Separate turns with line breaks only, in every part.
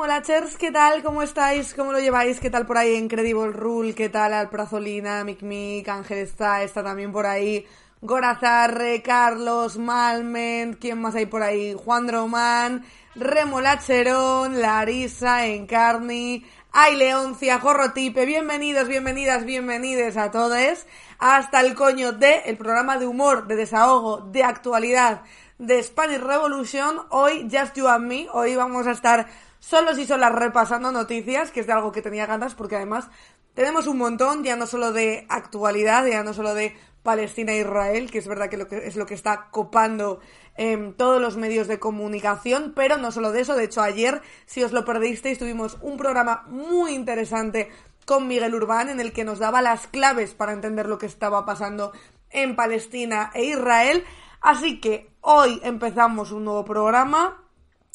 Buenas remolachers, ¿qué tal? ¿Cómo estáis? ¿Cómo lo lleváis? ¿Qué tal por ahí Incredible Rule? ¿Qué tal Alprazolina, Mic Mic, Ángel está, está también por ahí, Gorazarre, Carlos, Malment, ¿quién más hay por ahí? Juan Dromán, Remolacherón, Larisa, Encarni, Ay Leoncia, Jorrotipe, bienvenidos, bienvenidas, bienvenides a todos hasta el coño de el programa de humor, de desahogo, de actualidad de Spanish Revolution. Hoy, Just You and Me, hoy vamos a estar solos y solas repasando noticias, que es de algo que tenía ganas, porque además tenemos un montón, ya no solo de actualidad, ya no solo de Palestina e Israel, que es verdad que, que es lo que está copando en todos los medios de comunicación, pero no solo de eso, de hecho ayer, si os lo perdisteis, tuvimos un programa muy interesante con Miguel Urbán en el que nos daba las claves para entender lo que estaba pasando en Palestina e Israel. Así que hoy empezamos un nuevo programa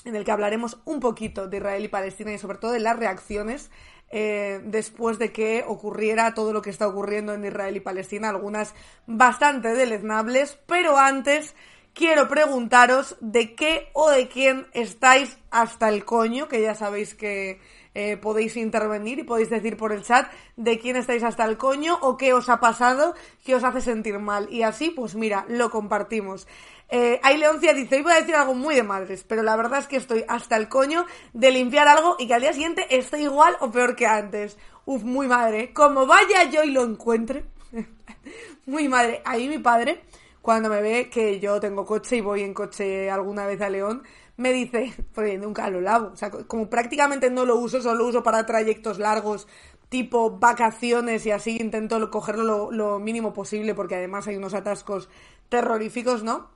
en el que hablaremos un poquito de Israel y Palestina y sobre todo de las reacciones eh, después de que ocurriera todo lo que está ocurriendo en Israel y Palestina, algunas bastante deleznables, pero antes quiero preguntaros de qué o de quién estáis hasta el coño, que ya sabéis que eh, podéis intervenir y podéis decir por el chat de quién estáis hasta el coño o qué os ha pasado que os hace sentir mal. Y así, pues mira, lo compartimos. Eh, Ay Leoncia dice, iba a decir algo muy de madres, pero la verdad es que estoy hasta el coño de limpiar algo y que al día siguiente esté igual o peor que antes. Uf, muy madre. Como vaya yo y lo encuentre. muy madre. Ahí mi padre, cuando me ve que yo tengo coche y voy en coche alguna vez a León, me dice, porque nunca lo lavo, o sea, como prácticamente no lo uso, solo lo uso para trayectos largos, tipo vacaciones y así, intento cogerlo lo, lo mínimo posible porque además hay unos atascos terroríficos, ¿no?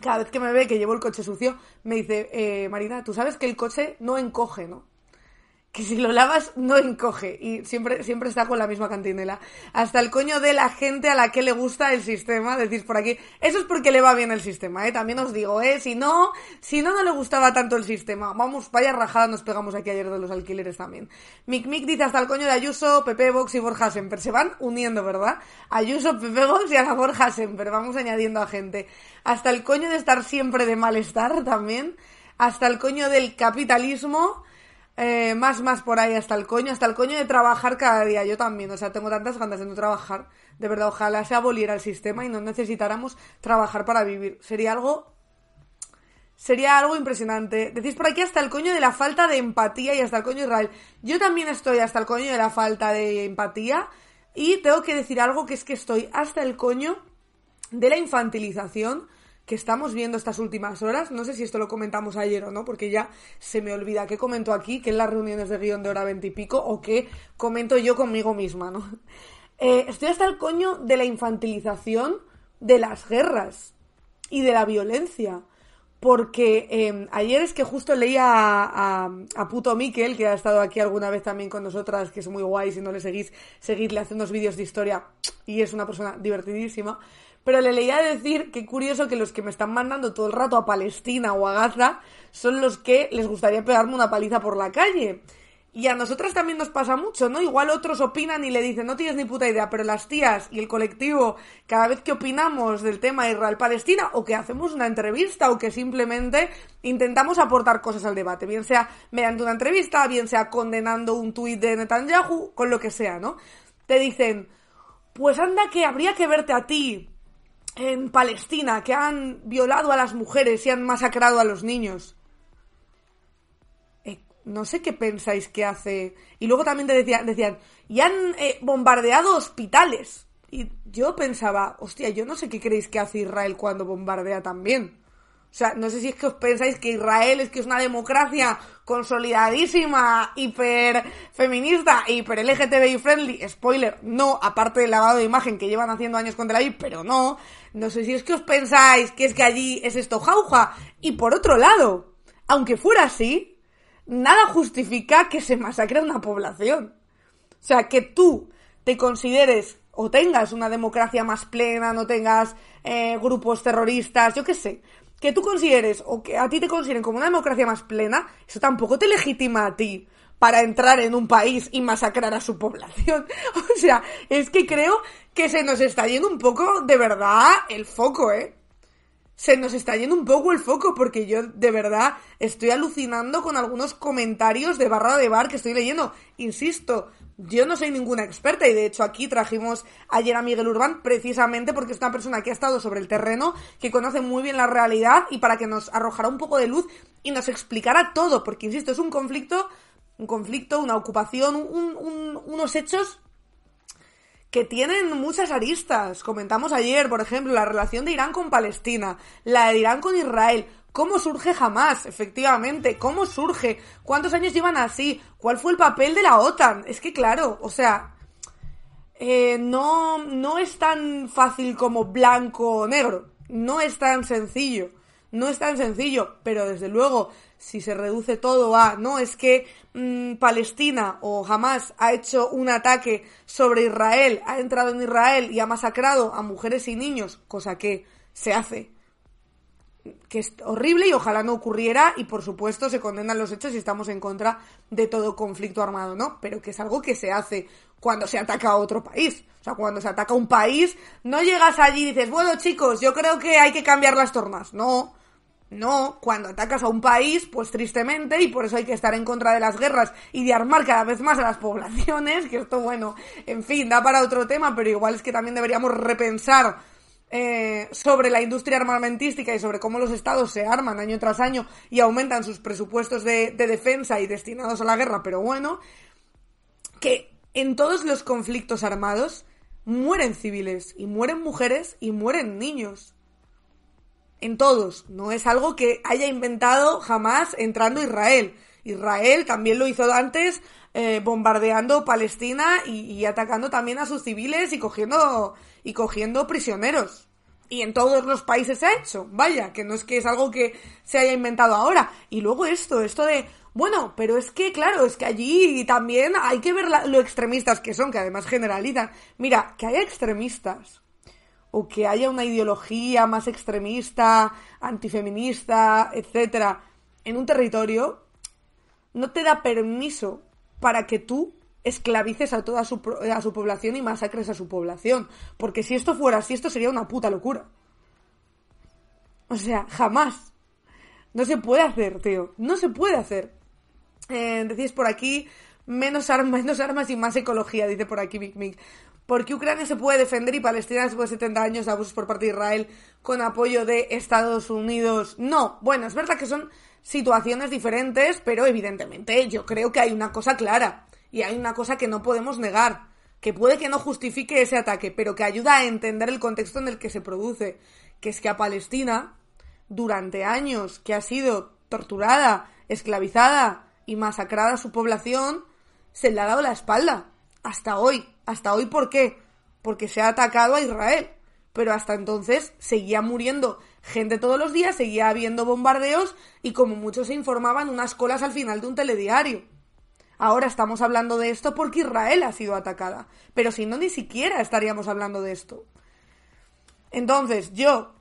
Cada vez que me ve que llevo el coche sucio, me dice, eh, Marina, tú sabes que el coche no encoge, ¿no? Que si lo lavas no encoge y siempre, siempre está con la misma cantinela. Hasta el coño de la gente a la que le gusta el sistema, decís por aquí, eso es porque le va bien el sistema, ¿eh? También os digo, ¿eh? Si no, si no, no le gustaba tanto el sistema. Vamos, vaya rajada nos pegamos aquí ayer de los alquileres también. Mick Mick dice hasta el coño de Ayuso, Pepe Box y Borja Semper. Se van uniendo, ¿verdad? Ayuso, Pepe Box y a la Borja Semper. Vamos añadiendo a gente. Hasta el coño de estar siempre de malestar también. Hasta el coño del capitalismo eh, más, más por ahí hasta el coño, hasta el coño de trabajar cada día. Yo también, o sea, tengo tantas ganas de no trabajar. De verdad, ojalá se aboliera el sistema y no necesitáramos trabajar para vivir. Sería algo. Sería algo impresionante. Decís por aquí hasta el coño de la falta de empatía y hasta el coño Israel. Yo también estoy hasta el coño de la falta de empatía. Y tengo que decir algo que es que estoy hasta el coño de la infantilización que estamos viendo estas últimas horas. No sé si esto lo comentamos ayer o no, porque ya se me olvida qué comento aquí, que en las reuniones de guion de hora veintipico, o qué comento yo conmigo misma, ¿no? Eh, estoy hasta el coño de la infantilización de las guerras y de la violencia. Porque eh, ayer es que justo leía a, a, Puto Miquel, que ha estado aquí alguna vez también con nosotras, que es muy guay, si no le seguís, seguidle haciendo unos vídeos de historia y es una persona divertidísima. Pero le leía decir que curioso que los que me están mandando todo el rato a Palestina o a Gaza son los que les gustaría pegarme una paliza por la calle. Y a nosotras también nos pasa mucho, ¿no? Igual otros opinan y le dicen, no tienes ni puta idea, pero las tías y el colectivo, cada vez que opinamos del tema Israel-Palestina, o que hacemos una entrevista, o que simplemente intentamos aportar cosas al debate, bien sea mediante una entrevista, bien sea condenando un tuit de Netanyahu, con lo que sea, ¿no? Te dicen, pues anda que habría que verte a ti en Palestina que han violado a las mujeres y han masacrado a los niños. Eh, no sé qué pensáis que hace. Y luego también te decían, decían y han eh, bombardeado hospitales. Y yo pensaba, hostia, yo no sé qué creéis que hace Israel cuando bombardea también. O sea, no sé si es que os pensáis que Israel es que es una democracia consolidadísima, hiper feminista, hiper LGTBI friendly. Spoiler, no, aparte del lavado de imagen que llevan haciendo años con Tel Aviv, pero no. No sé si es que os pensáis que es que allí es esto jauja. Y por otro lado, aunque fuera así, nada justifica que se masacre a una población. O sea, que tú te consideres o tengas una democracia más plena, no tengas eh, grupos terroristas, yo qué sé, que tú consideres o que a ti te consideren como una democracia más plena, eso tampoco te legitima a ti para entrar en un país y masacrar a su población. O sea, es que creo que se nos está yendo un poco de verdad el foco, ¿eh? Se nos está yendo un poco el foco porque yo de verdad estoy alucinando con algunos comentarios de barra de bar que estoy leyendo. Insisto, yo no soy ninguna experta y de hecho aquí trajimos ayer a Miguel Urbán precisamente porque es una persona que ha estado sobre el terreno, que conoce muy bien la realidad y para que nos arrojara un poco de luz y nos explicara todo, porque insisto, es un conflicto, un conflicto, una ocupación, unos hechos que tienen muchas aristas. Comentamos ayer, por ejemplo, la relación de Irán con Palestina, la de Irán con Israel, ¿Cómo surge jamás? Efectivamente, ¿cómo surge? ¿Cuántos años llevan así? ¿Cuál fue el papel de la OTAN? Es que claro, o sea, eh, no, no es tan fácil como blanco o negro. No es tan sencillo. No es tan sencillo, pero desde luego, si se reduce todo a, no, es que mm, Palestina o Hamas ha hecho un ataque sobre Israel, ha entrado en Israel y ha masacrado a mujeres y niños, cosa que se hace que es horrible y ojalá no ocurriera y por supuesto se condenan los hechos y estamos en contra de todo conflicto armado, ¿no? Pero que es algo que se hace cuando se ataca a otro país. O sea, cuando se ataca a un país, no llegas allí y dices, bueno chicos, yo creo que hay que cambiar las tornas. No, no, cuando atacas a un país, pues tristemente, y por eso hay que estar en contra de las guerras y de armar cada vez más a las poblaciones, que esto, bueno, en fin, da para otro tema, pero igual es que también deberíamos repensar eh, sobre la industria armamentística y sobre cómo los estados se arman año tras año y aumentan sus presupuestos de, defensa y destinados a la guerra, pero bueno, que en todos los conflictos armados mueren civiles y mueren mujeres y mueren niños. En todos. No es algo que haya inventado jamás entrando Israel. Israel también lo hizo antes eh, bombardeando Palestina y, atacando también a sus civiles y cogiendo, y cogiendo prisioneros. Y en todos los países se ha hecho, vaya, que no es que es algo que se haya inventado ahora. Y luego esto, esto de, bueno, pero es que, claro, es que allí también hay que ver lo extremistas que son, que además generalizan. Mira, que haya extremistas o que haya una ideología más extremista, antifeminista, etcétera, en un territorio, no te da permiso para que tú esclavices a toda su, a su población y masacres a su población. Porque si esto fuera así, esto sería una puta locura. O sea, jamás. No se puede hacer, tío. No se puede hacer. Eh, decís por aquí, menos armas, menos armas y más ecología, dice por aquí Big Mick. Porque Ucrania se puede defender y Palestina después de 70 años de abusos por parte de Israel con apoyo de Estados Unidos. No, bueno, es verdad que son situaciones diferentes, pero evidentemente yo creo que hay una cosa clara y hay una cosa que no podemos negar, que puede que no justifique ese ataque, pero que ayuda a entender el contexto en el que se produce, que es que a Palestina, durante años que ha sido torturada, esclavizada y masacrada su población, se le ha dado la espalda. Hasta hoy. Hasta hoy, ¿por qué? Porque se ha atacado a Israel. Pero hasta entonces seguía muriendo gente todos los días, seguía habiendo bombardeos y como muchos se informaban unas colas al final de un telediario. Ahora estamos hablando de esto porque Israel ha sido atacada, pero si no ni siquiera estaríamos hablando de esto. Entonces, yo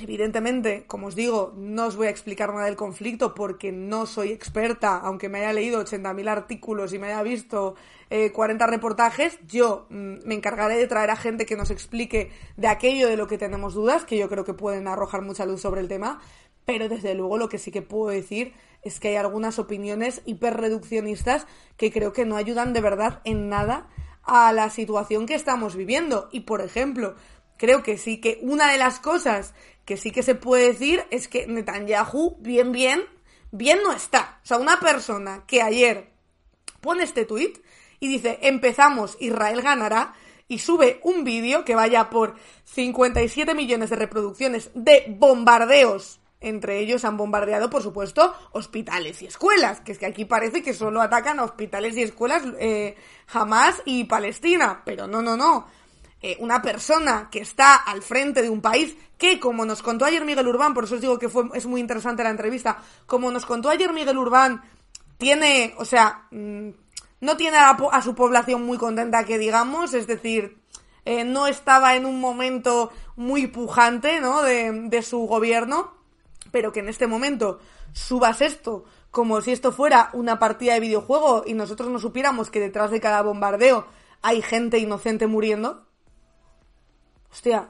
Evidentemente, como os digo, no os voy a explicar nada del conflicto porque no soy experta, aunque me haya leído 80.000 artículos y me haya visto 40 eh, reportajes, yo mm, me encargaré de traer a gente que nos explique de aquello de lo que tenemos dudas, que yo creo que pueden arrojar mucha luz sobre el tema, pero desde luego lo que sí que puedo decir es que hay algunas opiniones hiperreduccionistas que creo que no ayudan de verdad en nada a la situación que estamos viviendo. Y por ejemplo, creo que sí que una de las cosas que sí que se puede decir es que Netanyahu, bien, bien, bien no está. O sea, una persona que ayer pone este tuit y dice, empezamos, Israel ganará, y sube un vídeo que vaya por 57 millones de reproducciones de bombardeos Entre ellos han bombardeado, por supuesto, hospitales y escuelas, que es que aquí parece que solo atacan a hospitales y escuelas eh, y Palestina, pero no, no, no. Eh, una persona que está al frente de un país que, como nos contó ayer Miguel Urbán, por eso os digo que fue, es muy interesante la entrevista, como nos contó ayer Miguel Urbán, tiene, o sea, mm, no tiene a, su población muy contenta que digamos, es decir, eh, no estaba en un momento muy pujante, ¿no? De, de su gobierno pero que en este momento subas esto como si esto fuera una partida de videojuego y nosotros no supiéramos que detrás de cada bombardeo hay gente inocente muriendo. Hostia,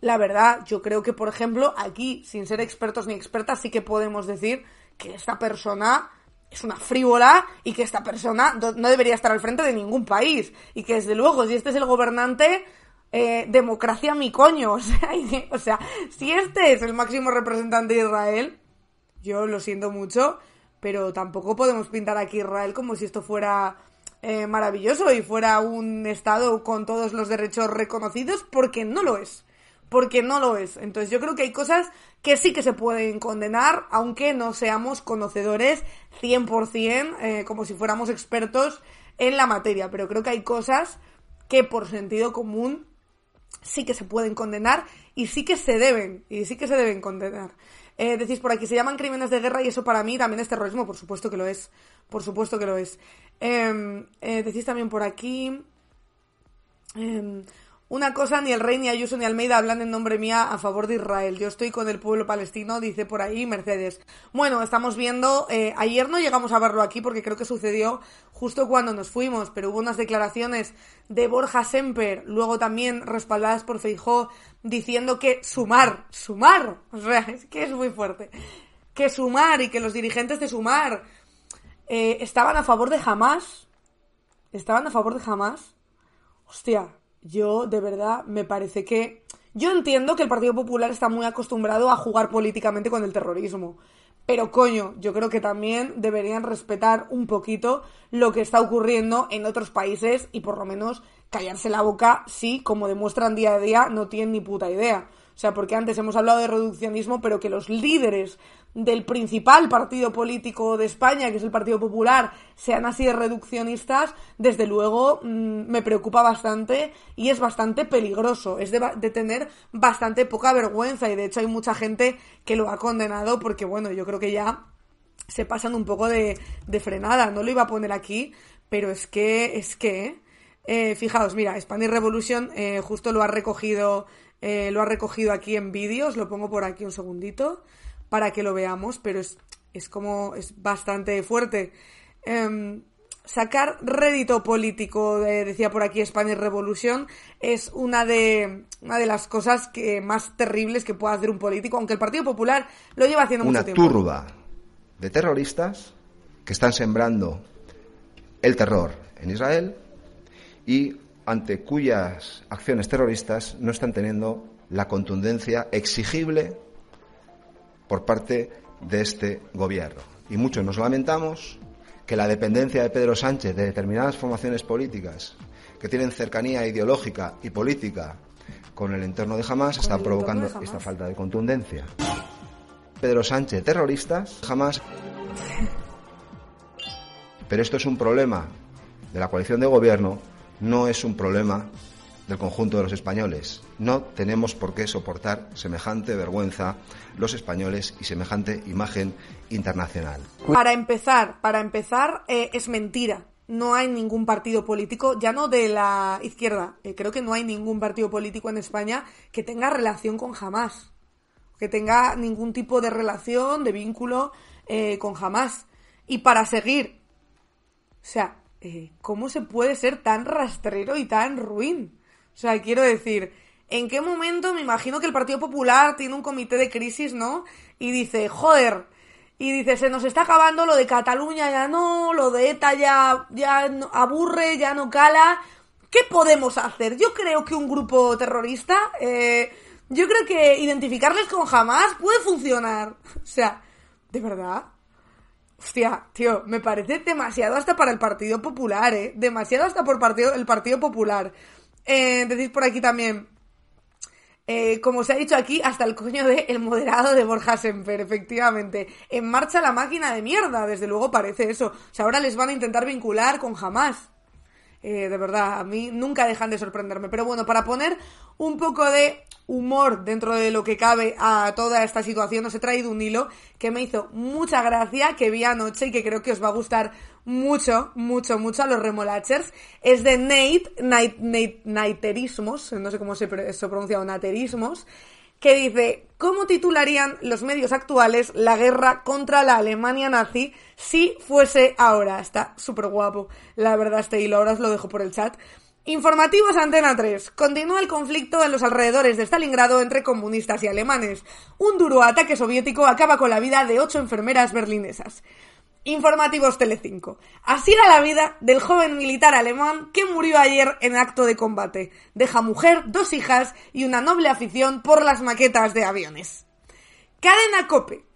la verdad, yo creo que, por ejemplo, aquí, sin ser expertos ni expertas, sí que podemos decir que esta persona es una frívola y que esta persona no debería estar al frente de ningún país. Y que, desde luego, si este es el gobernante, eh, democracia mi coño. O sea, o sea, si este es el máximo representante de Israel, yo lo siento mucho, pero tampoco podemos pintar aquí Israel como si esto fuera eh, maravilloso y fuera un Estado con todos los derechos reconocidos, porque no lo es. Porque no lo es. Entonces yo creo que hay cosas que sí que se pueden condenar, aunque no seamos conocedores 100%, eh, como si fuéramos expertos en la materia. Pero creo que hay cosas que por sentido común sí que se pueden condenar y sí que se deben, y sí que se deben condenar. Eh, decís por aquí, se llaman crímenes de guerra y eso para mí también es terrorismo, por supuesto que lo es, por supuesto que lo es. Em, eh, decís también por aquí, em, una cosa, ni el rey, ni Ayuso, ni Almeida hablan en nombre mía a favor de Israel. Yo estoy con el pueblo palestino, dice por ahí Mercedes. Bueno, estamos viendo, eh, ayer no llegamos a verlo aquí porque creo que sucedió justo cuando nos fuimos, pero hubo unas declaraciones de Borja Semper, luego también respaldadas por Feijó, diciendo que sumar, sumar, o sea, es que es muy fuerte, que sumar y que los dirigentes de sumar eh, estaban a favor de Hamas, estaban a favor de Hamas. Hostia, yo de verdad me parece que... Yo entiendo que el Partido Popular está muy acostumbrado a jugar políticamente con el terrorismo. Pero coño, yo creo que también deberían respetar un poquito lo que está ocurriendo en otros países y por lo menos callarse la boca si, como demuestran día a día, no tienen ni puta idea. O sea, porque antes hemos hablado de reduccionismo, pero que los líderes del principal partido político de España, que es el Partido Popular, sean así de reduccionistas, desde luego mm, me preocupa bastante y es bastante peligroso. Es de, tener bastante poca vergüenza y de hecho hay mucha gente que lo ha condenado porque, bueno, yo creo que ya se pasan un poco de, frenada. No lo iba a poner aquí, pero es que, es que, eh, fijaos, mira, Spanish Revolution eh, justo lo ha recogido eh, lo ha recogido aquí en vídeos, lo pongo por aquí un segundito para que lo veamos, pero es, es como, es bastante fuerte. Em, sacar rédito político, decía por aquí Spanish Revolution, es una de, una de las cosas que, más terribles que pueda hacer un político, aunque el Partido Popular lo lleva haciendo
mucho
tiempo.
Una turba de terroristas que están sembrando el terror en Israel y ante cuyas acciones terroristas no están teniendo la contundencia exigible por parte de este gobierno. Y muchos nos lamentamos que la dependencia de Pedro Sánchez de determinadas formaciones políticas que tienen cercanía ideológica y política con el entorno de Hamas está provocando esta falta de contundencia. Pedro Sánchez, terroristas, jamás. Pero esto es un problema de la coalición de gobierno no es un problema del conjunto de los españoles. No tenemos por qué soportar semejante vergüenza los españoles y semejante imagen internacional.
Para empezar, para empezar, eh, es mentira. No hay ningún partido político, ya no de la izquierda, eh, creo que no hay ningún partido político en España que tenga relación con jamás, que tenga ningún tipo de relación, de vínculo eh, con jamás. Y para seguir, o sea, ¿cómo se puede ser tan rastrero y tan ruin? O sea, quiero decir, ¿en qué momento me imagino que el Partido Popular tiene un comité de crisis, ¿no? Y dice, joder, y dice, se nos está acabando lo de Cataluña, ya no, lo de ETA ya, ya aburre, ya no cala. ¿Qué podemos hacer? Yo creo que un grupo terrorista, eh, yo creo que identificarles con jamás puede funcionar. O sea, de verdad. Hostia, tío, me parece demasiado hasta para el Partido Popular, ¿eh? Demasiado hasta por partido, el Partido Popular. Eh, decís por aquí también. Eh, como se ha dicho aquí, hasta el coño de el moderado de Borja Semper, efectivamente. En marcha la máquina de mierda, desde luego parece eso. O sea, ahora les van a intentar vincular con jamás. Eh, de verdad, a mí nunca dejan de sorprenderme. Pero bueno, para poner un poco de humor dentro de lo que cabe a toda esta situación, os he traído un hilo que me hizo mucha gracia, que vi anoche y que creo que os va a gustar mucho, mucho, mucho a los remolachers. Es de Nate, Nate, Naterismos, no sé cómo se, se pronuncia, Naterismos, que dice, ¿cómo titularían los medios actuales la guerra contra la Alemania nazi si fuese ahora? Está súper guapo, la verdad, este hilo, ahora os lo dejo por el chat. Informativos Antena 3. Continúa el conflicto en los alrededores de Stalingrado entre comunistas y alemanes. Un duro ataque soviético acaba con la vida de ocho enfermeras berlinesas. Informativos Telecinco. Así era la vida del joven militar alemán que murió ayer en acto de combate. Deja mujer, dos hijas y una noble afición por las maquetas de aviones. Cadena Cope.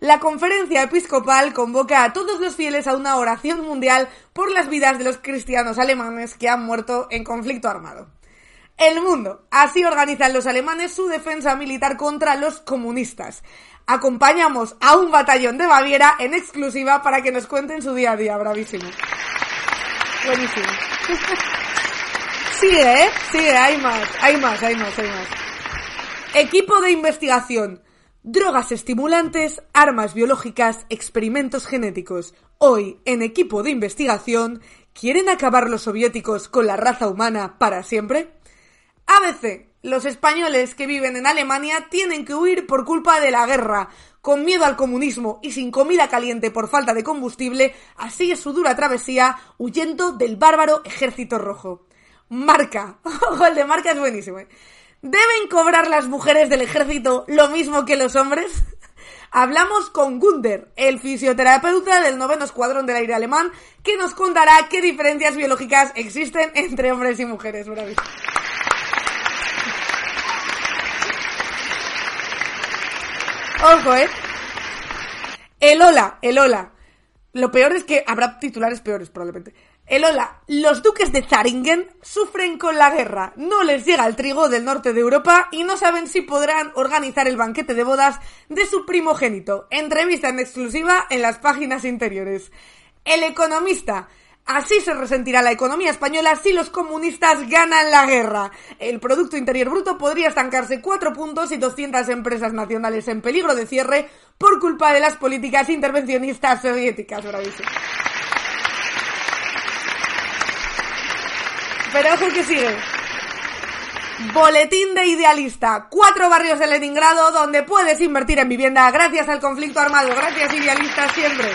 La conferencia episcopal convoca a todos los fieles a una oración mundial por las vidas de los cristianos alemanes que han muerto en conflicto armado. El mundo. Así organizan los alemanes su defensa militar contra los comunistas. Acompañamos a un batallón de Baviera en exclusiva para que nos cuenten su día a día. Bravísimo. Buenísimo. Sigue, ¿eh? Sigue, hay más, hay más, hay más, hay más. Equipo de investigación. Drogas estimulantes, armas biológicas, experimentos genéticos. Hoy, en equipo de investigación, ¿quieren acabar los soviéticos con la raza humana para siempre? ABC. Los españoles que viven en Alemania tienen que huir por culpa de la guerra. Con miedo al comunismo y sin comida caliente por falta de combustible, así es su dura travesía huyendo del bárbaro ejército rojo. Marca. Ojo, el de marca es buenísimo. ¿eh? ¿Deben cobrar las mujeres del ejército lo mismo que los hombres? Hablamos con Gunder, el fisioterapeuta del noveno escuadrón del aire alemán, que nos contará qué diferencias biológicas existen entre hombres y mujeres. Bravísimo. Ojo, ¿eh? El hola, el hola. Lo peor es que habrá titulares peores, probablemente. El hola. Los duques de Zaringen sufren con la guerra. No les llega el trigo del norte de Europa y no saben si podrán organizar el banquete de bodas de su primogénito. Entrevista en exclusiva en las páginas interiores. El economista. Así se resentirá la economía española si los comunistas ganan la guerra. El Producto Interior Bruto podría estancarse 4 puntos y 200 empresas nacionales en peligro de cierre por culpa de las políticas intervencionistas soviéticas. Bravísimo. Pero ojo que sigue. Boletín de Idealista. Cuatro barrios de Leningrado donde puedes invertir en vivienda gracias al conflicto armado. Gracias, Idealista, siempre.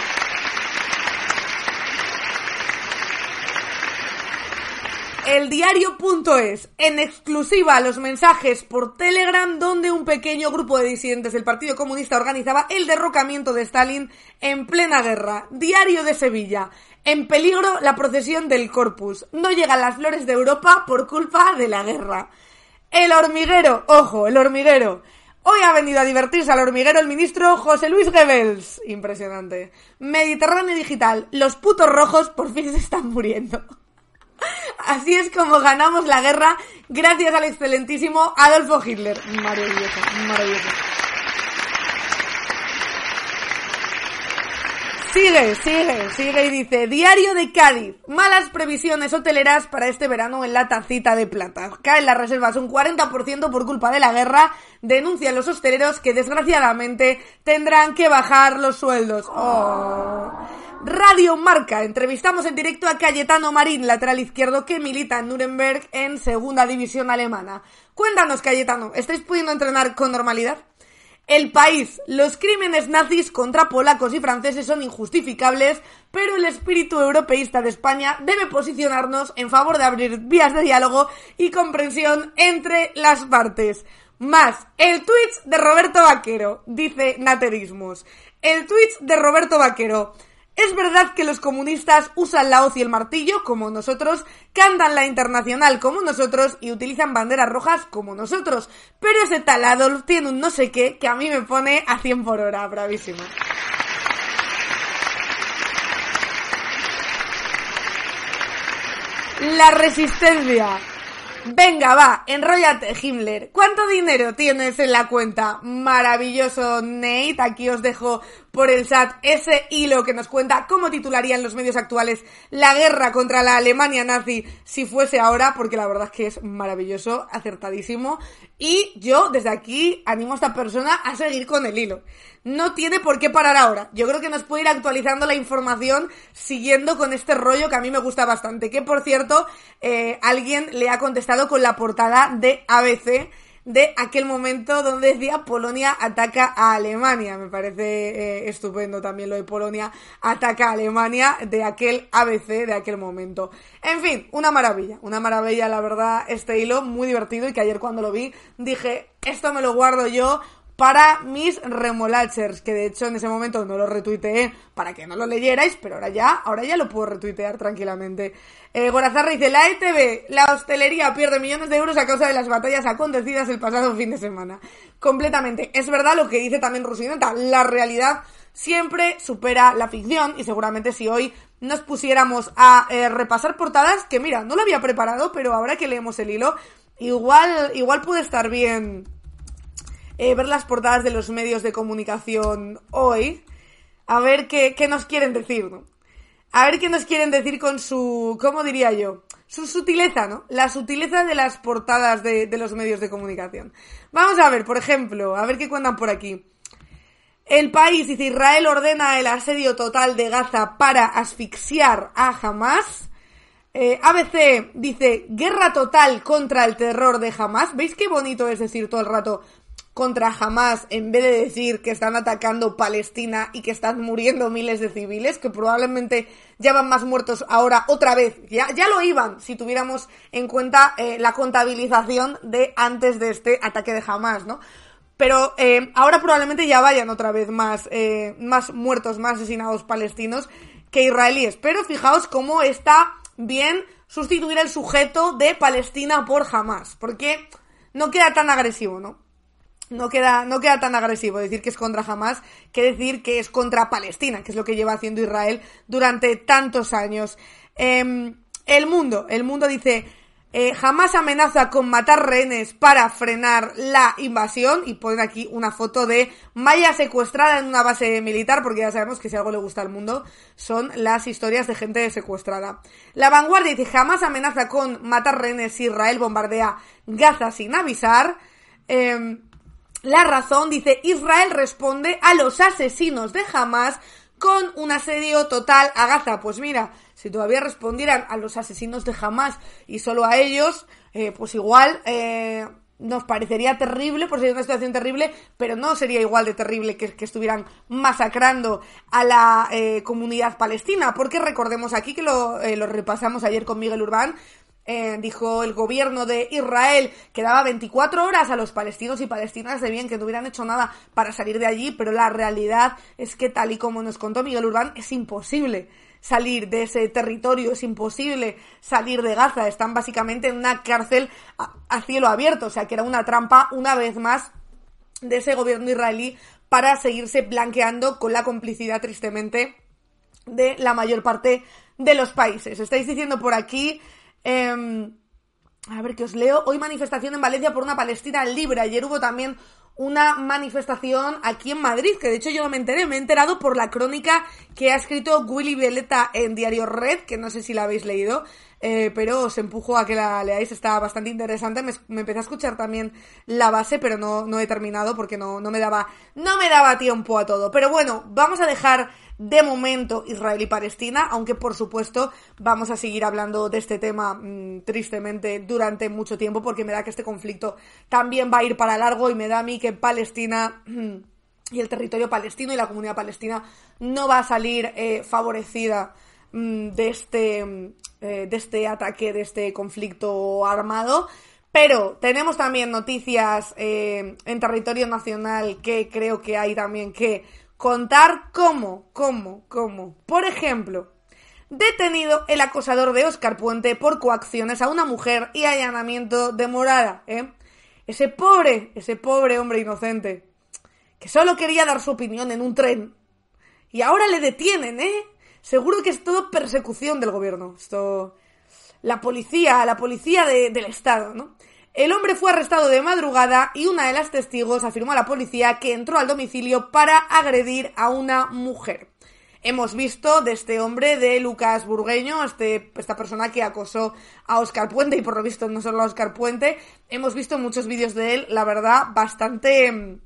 El diario.es, en exclusiva los mensajes por Telegram donde un pequeño grupo de disidentes del Partido Comunista organizaba el derrocamiento de Stalin en plena guerra. Diario de Sevilla, en peligro la procesión del Corpus. No llegan las flores de Europa por culpa de la guerra. El hormiguero, ojo, el hormiguero. Hoy ha venido a divertirse al hormiguero el ministro José Luis Goebbels. Impresionante. Mediterráneo Digital, los putos rojos por fin se están muriendo. Así es como ganamos la guerra gracias al excelentísimo Adolfo Hitler. Maravilloso, maravilloso. Sigue, sigue, sigue y dice, Diario de Cádiz, malas previsiones hoteleras para este verano en la tacita de plata. Caen las reservas un 40% por culpa de la guerra, denuncian los hosteleros que desgraciadamente tendrán que bajar los sueldos. Oh. Radio Marca. Entrevistamos en directo a Cayetano Marín, lateral izquierdo que milita en Nuremberg en segunda división alemana. Cuéntanos, Cayetano, ¿estáis pudiendo entrenar con normalidad? El país. Los crímenes nazis contra polacos y franceses son injustificables, pero el espíritu europeísta de España debe posicionarnos en favor de abrir vías de diálogo y comprensión entre las partes. Más, el tweet de Roberto Vaquero, dice Naterismos. El tweet de Roberto Vaquero. Es verdad que los comunistas usan la hoz y el martillo como nosotros, cantan la internacional como nosotros y utilizan banderas rojas como nosotros, pero ese tal Adolf tiene un no sé qué que a mí me pone a 100 por hora, bravísimo. La resistencia. Venga, va, enróllate, Himmler. ¿Cuánto dinero tienes en la cuenta? Maravilloso, Nate. Aquí os dejo por el chat ese hilo que nos cuenta cómo titularían los medios actuales la guerra contra la Alemania nazi si fuese ahora, porque la verdad es que es maravilloso, acertadísimo. Y yo, desde aquí, animo a esta persona a seguir con el hilo no tiene por qué parar ahora. Yo creo que nos puede ir actualizando la información siguiendo con este rollo que a mí me gusta bastante. Que por cierto, eh, alguien le ha contestado con la portada de ABC de aquel momento donde decía Polonia ataca a Alemania. Me parece eh, estupendo también lo de Polonia ataca a Alemania de aquel ABC de aquel momento. En fin, una maravilla, una maravilla la verdad este hilo, muy divertido y que ayer cuando lo vi dije, esto me lo guardo yo para mis remolachers, que de hecho en ese momento no lo retuiteé para que no lo leyerais, pero ahora ya, ahora ya lo puedo retuitear tranquilamente. Eh, Gorazarra dice, la ETV, la hostelería pierde millones de euros a causa de las batallas acontecidas el pasado fin de semana. Completamente. Es verdad lo que dice también Rusineta, la realidad siempre supera la ficción y seguramente si hoy nos pusiéramos a eh, repasar portadas, que mira, no lo había preparado, pero ahora que leemos el hilo, igual, igual puede estar bien eh, ver las portadas de los medios de comunicación hoy, a ver qué, nos quieren decir, ¿no? A ver qué nos quieren decir con su, ¿cómo diría yo? Su sutileza, ¿no? La sutileza de las portadas de, de los medios de comunicación. Vamos a ver, por ejemplo, a ver qué cuentan por aquí. El país dice Israel ordena el asedio total de Gaza para asfixiar a Hamas. Eh, ABC dice guerra total contra el terror de Hamas. ¿Veis qué bonito es decir todo el rato contra Hamas en vez de decir que están atacando Palestina y que están muriendo miles de civiles, que probablemente ya van más muertos ahora otra vez. Ya, ya lo iban si tuviéramos en cuenta eh, la contabilización de antes de este ataque de Hamas, ¿no? Pero eh, ahora probablemente ya vayan otra vez más, eh, más muertos, más asesinados palestinos que israelíes. Pero fijaos cómo está bien sustituir el sujeto de Palestina por Hamas, porque no queda tan agresivo, ¿no? No queda, no queda tan agresivo decir que es contra Hamas que decir que es contra Palestina, que es lo que lleva haciendo Israel durante tantos años. Em, el mundo, el mundo dice, eh, Hamas amenaza con matar rehenes para frenar la invasión y ponen aquí una foto de Maya secuestrada en una base militar porque ya sabemos que si algo le gusta al mundo son las historias de gente secuestrada. La vanguardia dice Hamas amenaza con matar rehenes si Israel bombardea Gaza sin avisar. Eh, la razón dice Israel responde a los asesinos de Hamas con un asedio total a Gaza. Pues mira, si todavía respondieran a los asesinos de Hamas y solo a ellos, eh, pues igual eh, nos parecería terrible, por ser una situación terrible, pero no sería igual de terrible que, que estuvieran masacrando a la eh, comunidad palestina, porque recordemos aquí que lo, lo repasamos ayer con Miguel Urbán, eh, dijo el gobierno de Israel que daba 24 horas a los palestinos y palestinas de bien que no hubieran hecho nada para salir de allí, pero la realidad es que tal y como nos contó Miguel Urbán, es imposible salir de ese territorio, es imposible salir de Gaza, están básicamente en una cárcel a, cielo abierto, o sea que era una trampa una vez más de ese gobierno israelí para seguirse blanqueando con la complicidad tristemente de la mayor parte de los países. Estáis diciendo por aquí Em, a ver, que os leo. Hoy manifestación en Valencia por una Palestina libre. Ayer hubo también una manifestación aquí en Madrid, que de hecho yo no me enteré, me he enterado por la crónica que ha escrito Willy Violeta en Diario Red, que no sé si la habéis leído, eh, pero os empujo a que la leáis, está bastante interesante. Me, empecé a escuchar también la base, pero no, no he terminado porque no, no, me daba, no me daba tiempo a todo. Pero bueno, vamos a dejar de momento Israel y Palestina, aunque por supuesto vamos a seguir hablando de este tema mm, tristemente durante mucho tiempo, porque me da que este conflicto también va a ir para largo y me da a mí que Palestina y el territorio palestino y la comunidad palestina no va a salir eh, favorecida mm, de este, mm, eh, de este ataque, de este conflicto armado. Pero tenemos también noticias eh, en territorio nacional que creo que hay también que contar cómo, cómo, cómo. Por ejemplo, detenido el acosador de Oscar Puente por coacciones a una mujer y allanamiento de morada, ¿eh? Ese pobre, ese pobre hombre inocente, que solo quería dar su opinión en un tren. Y ahora le detienen, ¿eh? Seguro que es todo persecución del gobierno. Esto... la policía, la policía del Estado, ¿no? El hombre fue arrestado de madrugada y una de las testigos afirmó a la policía que entró al domicilio para agredir a una mujer. Hemos visto de este hombre, de Lucas Burgueño, este, esta persona que acosó a Oscar Puente, y por lo visto no solo a Oscar Puente, hemos visto muchos vídeos de él, la verdad, bastante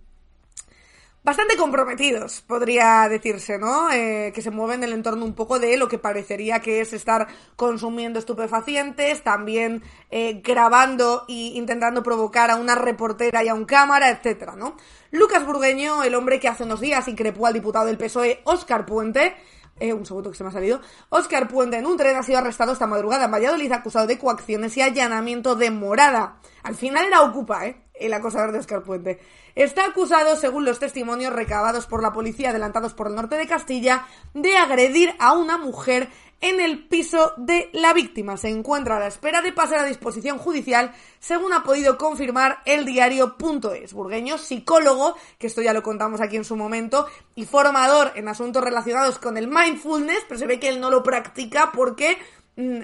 bastante comprometidos, podría decirse, ¿no? Eh, que se mueven en el entorno un poco de lo que parecería que es estar consumiendo estupefacientes, también eh, grabando e intentando provocar a una reportera y a un cámara, etcétera, ¿no? Lucas Burgueño, el hombre que hace unos días increpó al diputado del PSOE, Óscar Puente, eh, un segundo que se me ha salido. Óscar Puente en un tren ha sido arrestado esta madrugada en Valladolid acusado de coacciones y allanamiento de morada. Al final era Ocupa, ¿eh? El acosador de Óscar Puente. Está acusado, según los testimonios recabados por la policía adelantados por el norte de Castilla, de agredir a una mujer en el piso de la víctima. Se encuentra a la espera de pasar a disposición judicial, según ha podido confirmar el diario.es. Burgueño, psicólogo, que esto ya lo contamos aquí en su momento, y formador en asuntos relacionados con el mindfulness, pero se ve que él no lo practica porque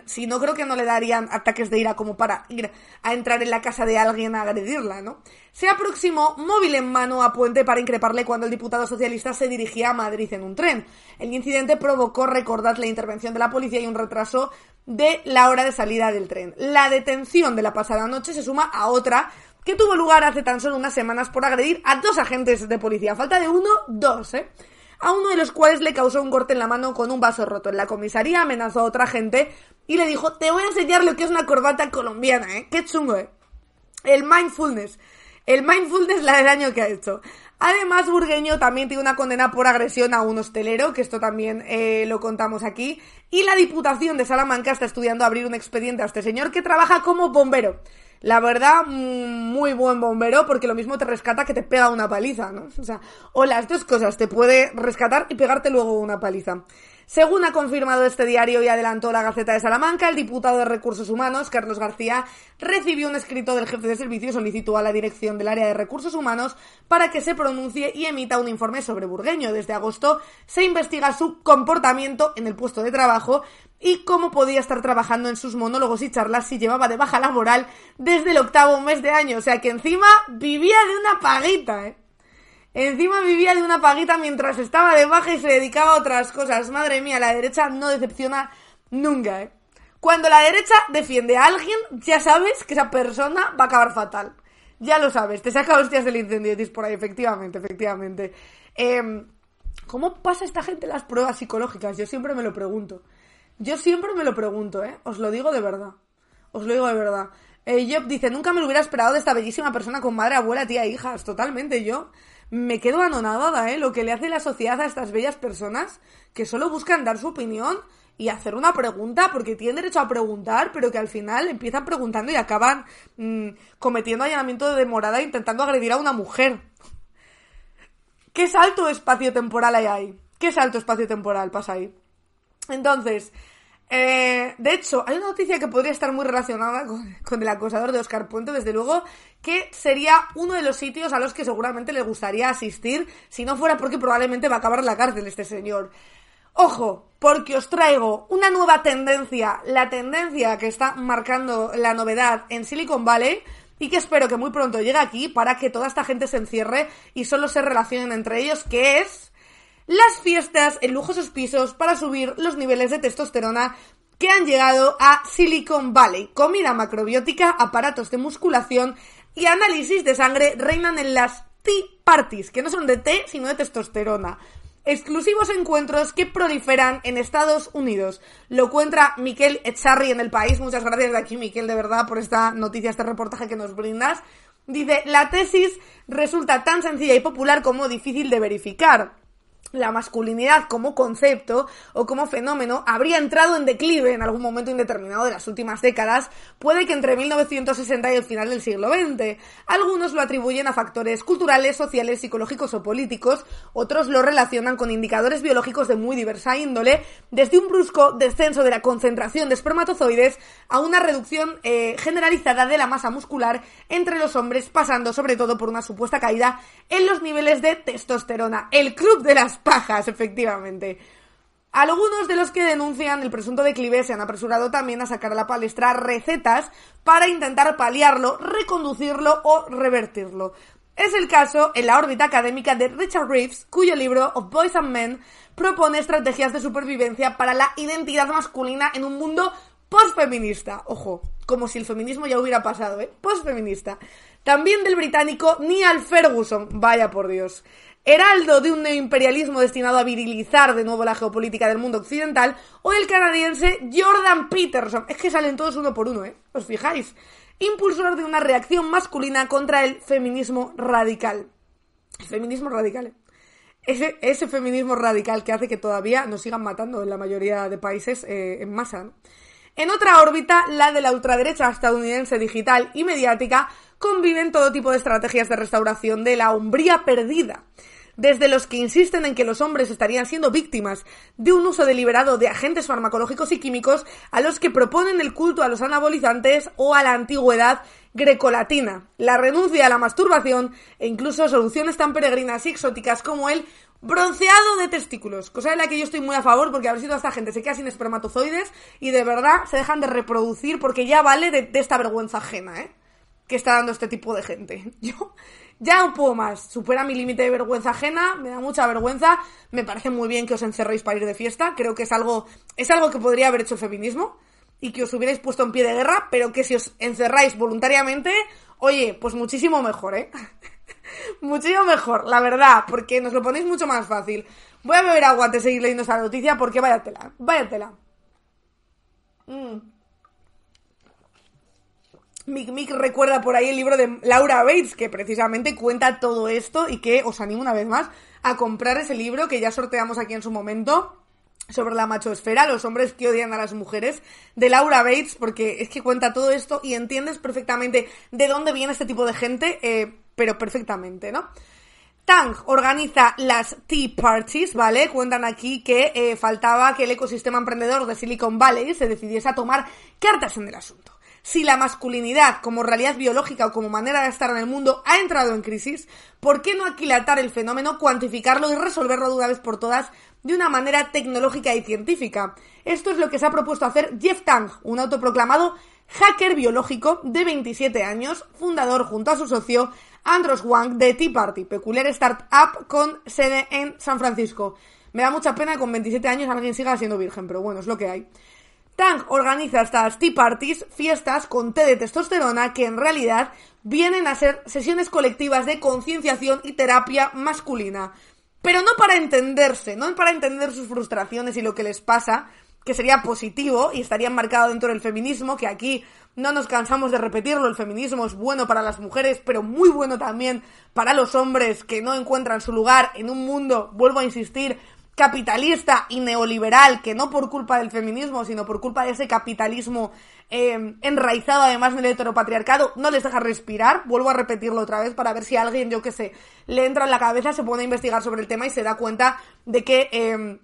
si no creo que no le darían ataques de ira como para ir a entrar en la casa de alguien a agredirla, ¿no? Se aproximó móvil en mano a Puente para increparle cuando el diputado socialista se dirigía a Madrid en un tren. El incidente provocó, recordad, la intervención de la policía y un retraso de la hora de salida del tren. La detención de la pasada noche se suma a otra que tuvo lugar hace tan solo unas semanas por agredir a dos agentes de policía. Falta de uno, dos, ¿eh? A uno de los cuales le causó un corte en la mano con un vaso roto. En la comisaría amenazó a otra gente y le dijo, te voy a enseñar lo que es una corbata colombiana, ¿eh? Qué chungo, ¿eh? El mindfulness. El mindfulness la del daño que ha hecho. Además, Burgueño también tiene una condena por agresión a un hostelero, que esto también eh, lo contamos aquí. Y la Diputación de Salamanca está estudiando abrir un expediente a este señor que trabaja como bombero. La verdad, mm, muy buen bombero, porque lo mismo te rescata que te pega una paliza, ¿no? O sea, o las dos cosas, te puede rescatar y pegarte luego una paliza. Según ha confirmado este diario y adelantó la Gaceta de Salamanca, el diputado de Recursos Humanos, Carlos García, recibió un escrito del jefe de servicio y solicitó a la dirección del área de Recursos Humanos para que se pronuncie y emita un informe sobre Burgueño. Desde agosto se investiga su comportamiento en el puesto de trabajo y cómo podía estar trabajando en sus monólogos y charlas si llevaba de baja laboral desde el octavo mes de año. O sea que encima vivía de una paguita, ¿eh? Encima vivía de una paguita mientras estaba de baja y se dedicaba a otras cosas. Madre mía, la derecha no decepciona nunca, ¿eh? Cuando la derecha defiende a alguien, ya sabes que esa persona va a acabar fatal. Ya lo sabes, te saca hostias del incendio y por ahí, efectivamente, efectivamente. Em, ¿Cómo pasa esta gente las pruebas psicológicas? Yo siempre me lo pregunto. Yo siempre me lo pregunto, ¿eh? Os lo digo de verdad. Os lo digo de verdad. Eh, Job dice, nunca me lo hubiera esperado de esta bellísima persona con madre, abuela, tía, hijas. Totalmente, yo me quedo anonadada, ¿eh? Lo que le hace la sociedad a estas bellas personas que solo buscan dar su opinión y hacer una pregunta, porque tienen derecho a preguntar, pero que al final empiezan preguntando y acaban mm, cometiendo allanamiento de demorada intentando agredir a una mujer. ¿Qué salto espacio-temporal hay ahí? ¿Qué salto espacio-temporal pasa ahí? Entonces, eh, de hecho, hay una noticia que podría estar muy relacionada con, el acosador de Oscar Puente, desde luego, que sería uno de los sitios a los que seguramente le gustaría asistir, si no fuera porque probablemente va a acabar en la cárcel este señor. Ojo, porque os traigo una nueva tendencia, la tendencia que está marcando la novedad en Silicon Valley, y que espero que muy pronto llegue aquí para que toda esta gente se encierre y solo se relacionen entre ellos, que es las fiestas en lujosos pisos para subir los niveles de testosterona que han llegado a Silicon Valley. Comida macrobiótica, aparatos de musculación y análisis de sangre reinan en las tea parties, que no son de té, sino de testosterona. Exclusivos encuentros que proliferan en Estados Unidos. Lo cuenta Miquel Echarri en El País. Muchas gracias de aquí, Miquel, de verdad, por esta noticia, este reportaje que nos brindas. Dice, la tesis resulta tan sencilla y popular como difícil de verificar la masculinidad como concepto o como fenómeno habría entrado en declive en algún momento indeterminado de las últimas décadas, puede que entre 1960 y el final del siglo XX. Algunos lo atribuyen a factores culturales, sociales, psicológicos o políticos, otros lo relacionan con indicadores biológicos de muy diversa índole, desde un brusco descenso de la concentración de espermatozoides a una reducción eh, generalizada de la masa muscular entre los hombres, pasando sobre todo por una supuesta caída en los niveles de testosterona. El club de las pajas, efectivamente. Algunos de los que denuncian el presunto declive se han apresurado también a sacar a la palestra recetas para intentar paliarlo, reconducirlo o revertirlo. Es el caso en la órbita académica de Richard Reeves, cuyo libro Of Boys and Men propone estrategias de supervivencia para la identidad masculina en un mundo postfeminista. Ojo, como si el feminismo ya hubiera pasado, ¿eh? Postfeminista. También del británico Neil Ferguson, vaya por Dios. Heraldo de un neoimperialismo destinado a virilizar de nuevo la geopolítica del mundo occidental, o el canadiense Jordan Peterson. Es que salen todos uno por uno, ¿eh? ¿Os fijáis? Impulsor de una reacción masculina contra el feminismo radical. El feminismo radical, ¿eh? Ese, ese, feminismo radical que hace que todavía nos sigan matando en la mayoría de países eh, en masa. ¿no? En otra órbita, la de la ultraderecha estadounidense digital y mediática, conviven todo tipo de estrategias de restauración de la hombría perdida. Desde los que insisten en que los hombres estarían siendo víctimas de un uso deliberado de agentes farmacológicos y químicos, a los que proponen el culto a los anabolizantes o a la antigüedad grecolatina, la renuncia a la masturbación e incluso soluciones tan peregrinas y exóticas como el bronceado de testículos, cosa de la que yo estoy muy a favor porque a ver si toda esta gente se queda sin espermatozoides y de verdad se dejan de reproducir porque ya vale de, de esta vergüenza ajena, ¿eh? Que está dando este tipo de gente. Yo ya no puedo más, supera mi límite de vergüenza ajena, me da mucha vergüenza, me parece muy bien que os encerréis para ir de fiesta, creo que es algo, es algo que podría haber hecho el feminismo y que os hubierais puesto en pie de guerra, pero que si os encerráis voluntariamente, oye, pues muchísimo mejor, ¿eh? muchísimo mejor, la verdad, porque nos lo ponéis mucho más fácil. Voy a beber agua antes de seguir leyendo esta noticia porque váyatela, váyatela. Mm. Mick Mick recuerda por ahí el libro de Laura Bates, que precisamente cuenta todo esto y que os animo una vez más a comprar ese libro que ya sorteamos aquí en su momento sobre la machosfera, los hombres que odian a las mujeres, de Laura Bates, porque es que cuenta todo esto y entiendes perfectamente de dónde viene este tipo de gente, eh, pero perfectamente, ¿no? Tang organiza las Tea Parties, ¿vale? Cuentan aquí que eh, faltaba que el ecosistema emprendedor de Silicon Valley se decidiese a tomar cartas en el asunto. Si la masculinidad como realidad biológica o como manera de estar en el mundo ha entrado en crisis, ¿por qué no aquilatar el fenómeno, cuantificarlo y resolverlo de una vez por todas de una manera tecnológica y científica? Esto es lo que se ha propuesto hacer Jeff Tang, un autoproclamado hacker biológico de 27 años, fundador junto a su socio Andros Wang de Tea Party, peculiar startup con sede en San Francisco. Me da mucha pena que con 27 años alguien siga siendo virgen, pero bueno, es lo que hay. Tang organiza estas tea parties, fiestas con té de testosterona que en realidad vienen a ser sesiones colectivas de concienciación y terapia masculina. Pero no para entenderse, no para entender sus frustraciones y lo que les pasa, que sería positivo y estaría marcado dentro del feminismo, que aquí no nos cansamos de repetirlo, el feminismo es bueno para las mujeres, pero muy bueno también para los hombres que no encuentran su lugar en un mundo, vuelvo a insistir, capitalista y neoliberal, que no por culpa del feminismo, sino por culpa de ese capitalismo eh, enraizado además en el heteropatriarcado, no les deja respirar. Vuelvo a repetirlo otra vez para ver si alguien, yo que sé, le entra en la cabeza, se pone a investigar sobre el tema y se da cuenta de que eh,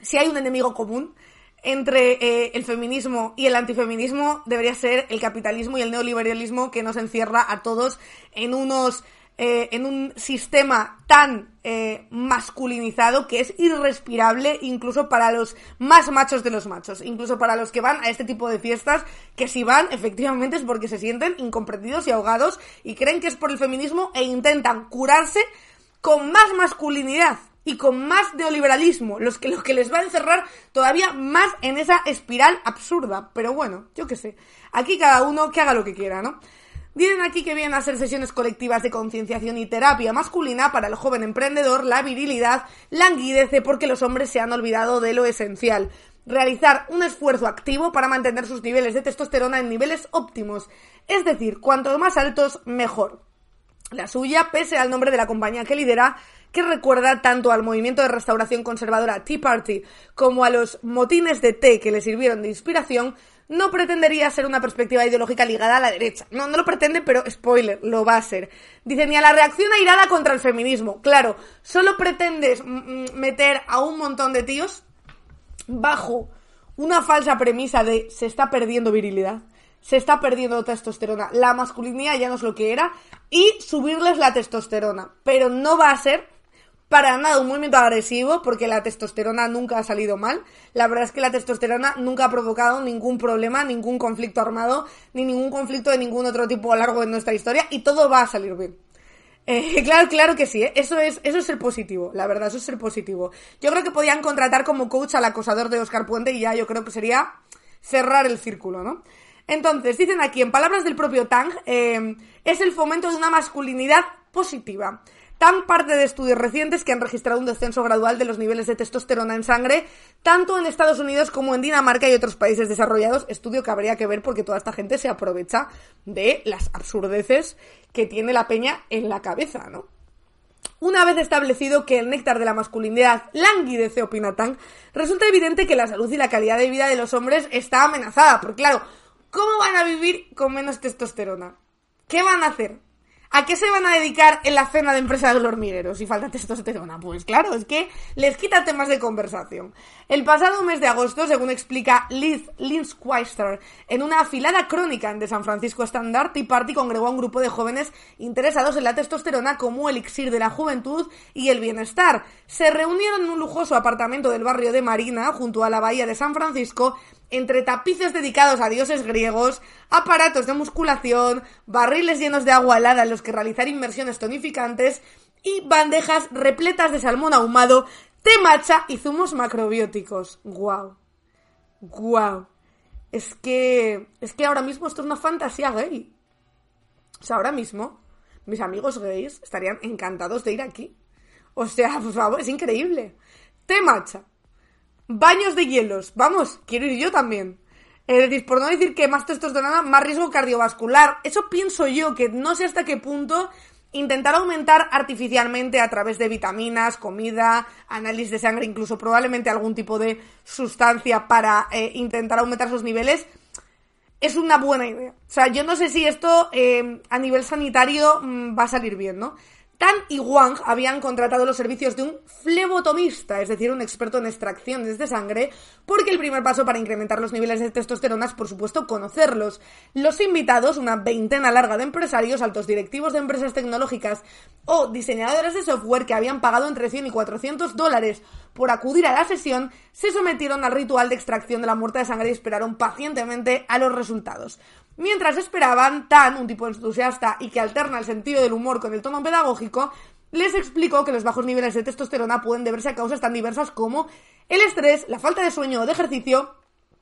si hay un enemigo común entre eh, el feminismo y el antifeminismo, debería ser el capitalismo y el neoliberalismo que nos encierra a todos en unos eh, en un sistema tan eh, masculinizado que es irrespirable incluso para los más machos de los machos, incluso para los que van a este tipo de fiestas, que si van efectivamente es porque se sienten incomprendidos y ahogados y creen que es por el feminismo e intentan curarse con más masculinidad y con más neoliberalismo, los que, lo que les va a encerrar todavía más en esa espiral absurda. Pero bueno, yo qué sé, aquí cada uno que haga lo que quiera, ¿no? Dicen aquí que vienen a ser sesiones colectivas de concienciación y terapia masculina para el joven emprendedor, la virilidad languidece porque los hombres se han olvidado de lo esencial. Realizar un esfuerzo activo para mantener sus niveles de testosterona en niveles óptimos, es decir, cuanto más altos, mejor. La suya, pese al nombre de la compañía que lidera, que recuerda tanto al movimiento de restauración conservadora Tea Party como a los motines de té que le sirvieron de inspiración, no pretendería ser una perspectiva ideológica ligada a la derecha. No, no lo pretende, pero spoiler, lo va a ser. Dice, ni a la reacción airada contra el feminismo. Claro, solo pretendes meter a un montón de tíos bajo una falsa premisa de se está perdiendo virilidad, se está perdiendo testosterona, la masculinidad ya no es lo que era, y subirles la testosterona. Pero no va a ser para nada un movimiento agresivo, porque la testosterona nunca ha salido mal. La verdad es que la testosterona nunca ha provocado ningún problema, ningún conflicto armado, ni ningún conflicto de ningún otro tipo a lo largo de nuestra historia, y todo va a salir bien. Eh, claro, claro que sí, ¿eh? eso es, eso es el positivo, la verdad, eso es el positivo. Yo creo que podían contratar como coach al acosador de Oscar Puente y ya yo creo que sería cerrar el círculo, ¿no? Entonces, dicen aquí, en palabras del propio Tang, eh, es el fomento de una masculinidad positiva. Tan parte de estudios recientes que han registrado un descenso gradual de los niveles de testosterona en sangre, tanto en Estados Unidos como en Dinamarca y otros países desarrollados, estudio que habría que ver porque toda esta gente se aprovecha de las absurdeces que tiene la peña en la cabeza, ¿no? Una vez establecido que el néctar de la masculinidad languidece, opina resulta evidente que la salud y la calidad de vida de los hombres está amenazada, porque claro, ¿cómo van a vivir con menos testosterona? ¿Qué van a hacer? ¿A qué se van a dedicar en la cena de empresa de los hormigueros si falta testosterona? Pues claro, es que les quita temas de conversación. El pasado mes de agosto, según explica Liz Lindsqueister, en una afilada crónica de San Francisco Standard, Tea Party congregó a un grupo de jóvenes interesados en la testosterona como elixir de la juventud y el bienestar. Se reunieron en un lujoso apartamento del barrio de Marina, junto a la bahía de San Francisco, entre tapices dedicados a dioses griegos, aparatos de musculación, barriles llenos de agua helada en los que realizar inmersiones tonificantes y bandejas repletas de salmón ahumado, té matcha y zumos macrobióticos. ¡Guau! ¡Guau! Es que. Es que ahora mismo esto es una fantasía gay. O sea, ahora mismo, mis amigos gays estarían encantados de ir aquí. O sea, por favor, es increíble. Té matcha, Baños de hielos. Vamos, quiero ir yo también. Es decir, por no decir que más testosterona, más riesgo cardiovascular. Eso pienso yo, que no sé hasta qué punto intentar aumentar artificialmente a través de vitaminas, comida, análisis de sangre, incluso probablemente algún tipo de sustancia para eh, intentar aumentar sus niveles, es una buena idea. O sea, yo no sé si esto eh, a nivel sanitario mm, va a salir bien, ¿no? Tan y Wang habían contratado los servicios de un flebotomista, es decir, un experto en extracciones de sangre, porque el primer paso para incrementar los niveles de testosterona es, por supuesto, conocerlos. Los invitados, una veintena larga de empresarios, altos directivos de empresas tecnológicas o diseñadores de software que habían pagado entre 100 y 400 dólares por acudir a la sesión, se sometieron al ritual de extracción de la muerte de sangre y esperaron pacientemente a los resultados. Mientras esperaban, Tan, un tipo entusiasta y que alterna el sentido del humor con el tono pedagógico, les explicó que los bajos niveles de testosterona pueden deberse a causas tan diversas como el estrés, la falta de sueño o de ejercicio,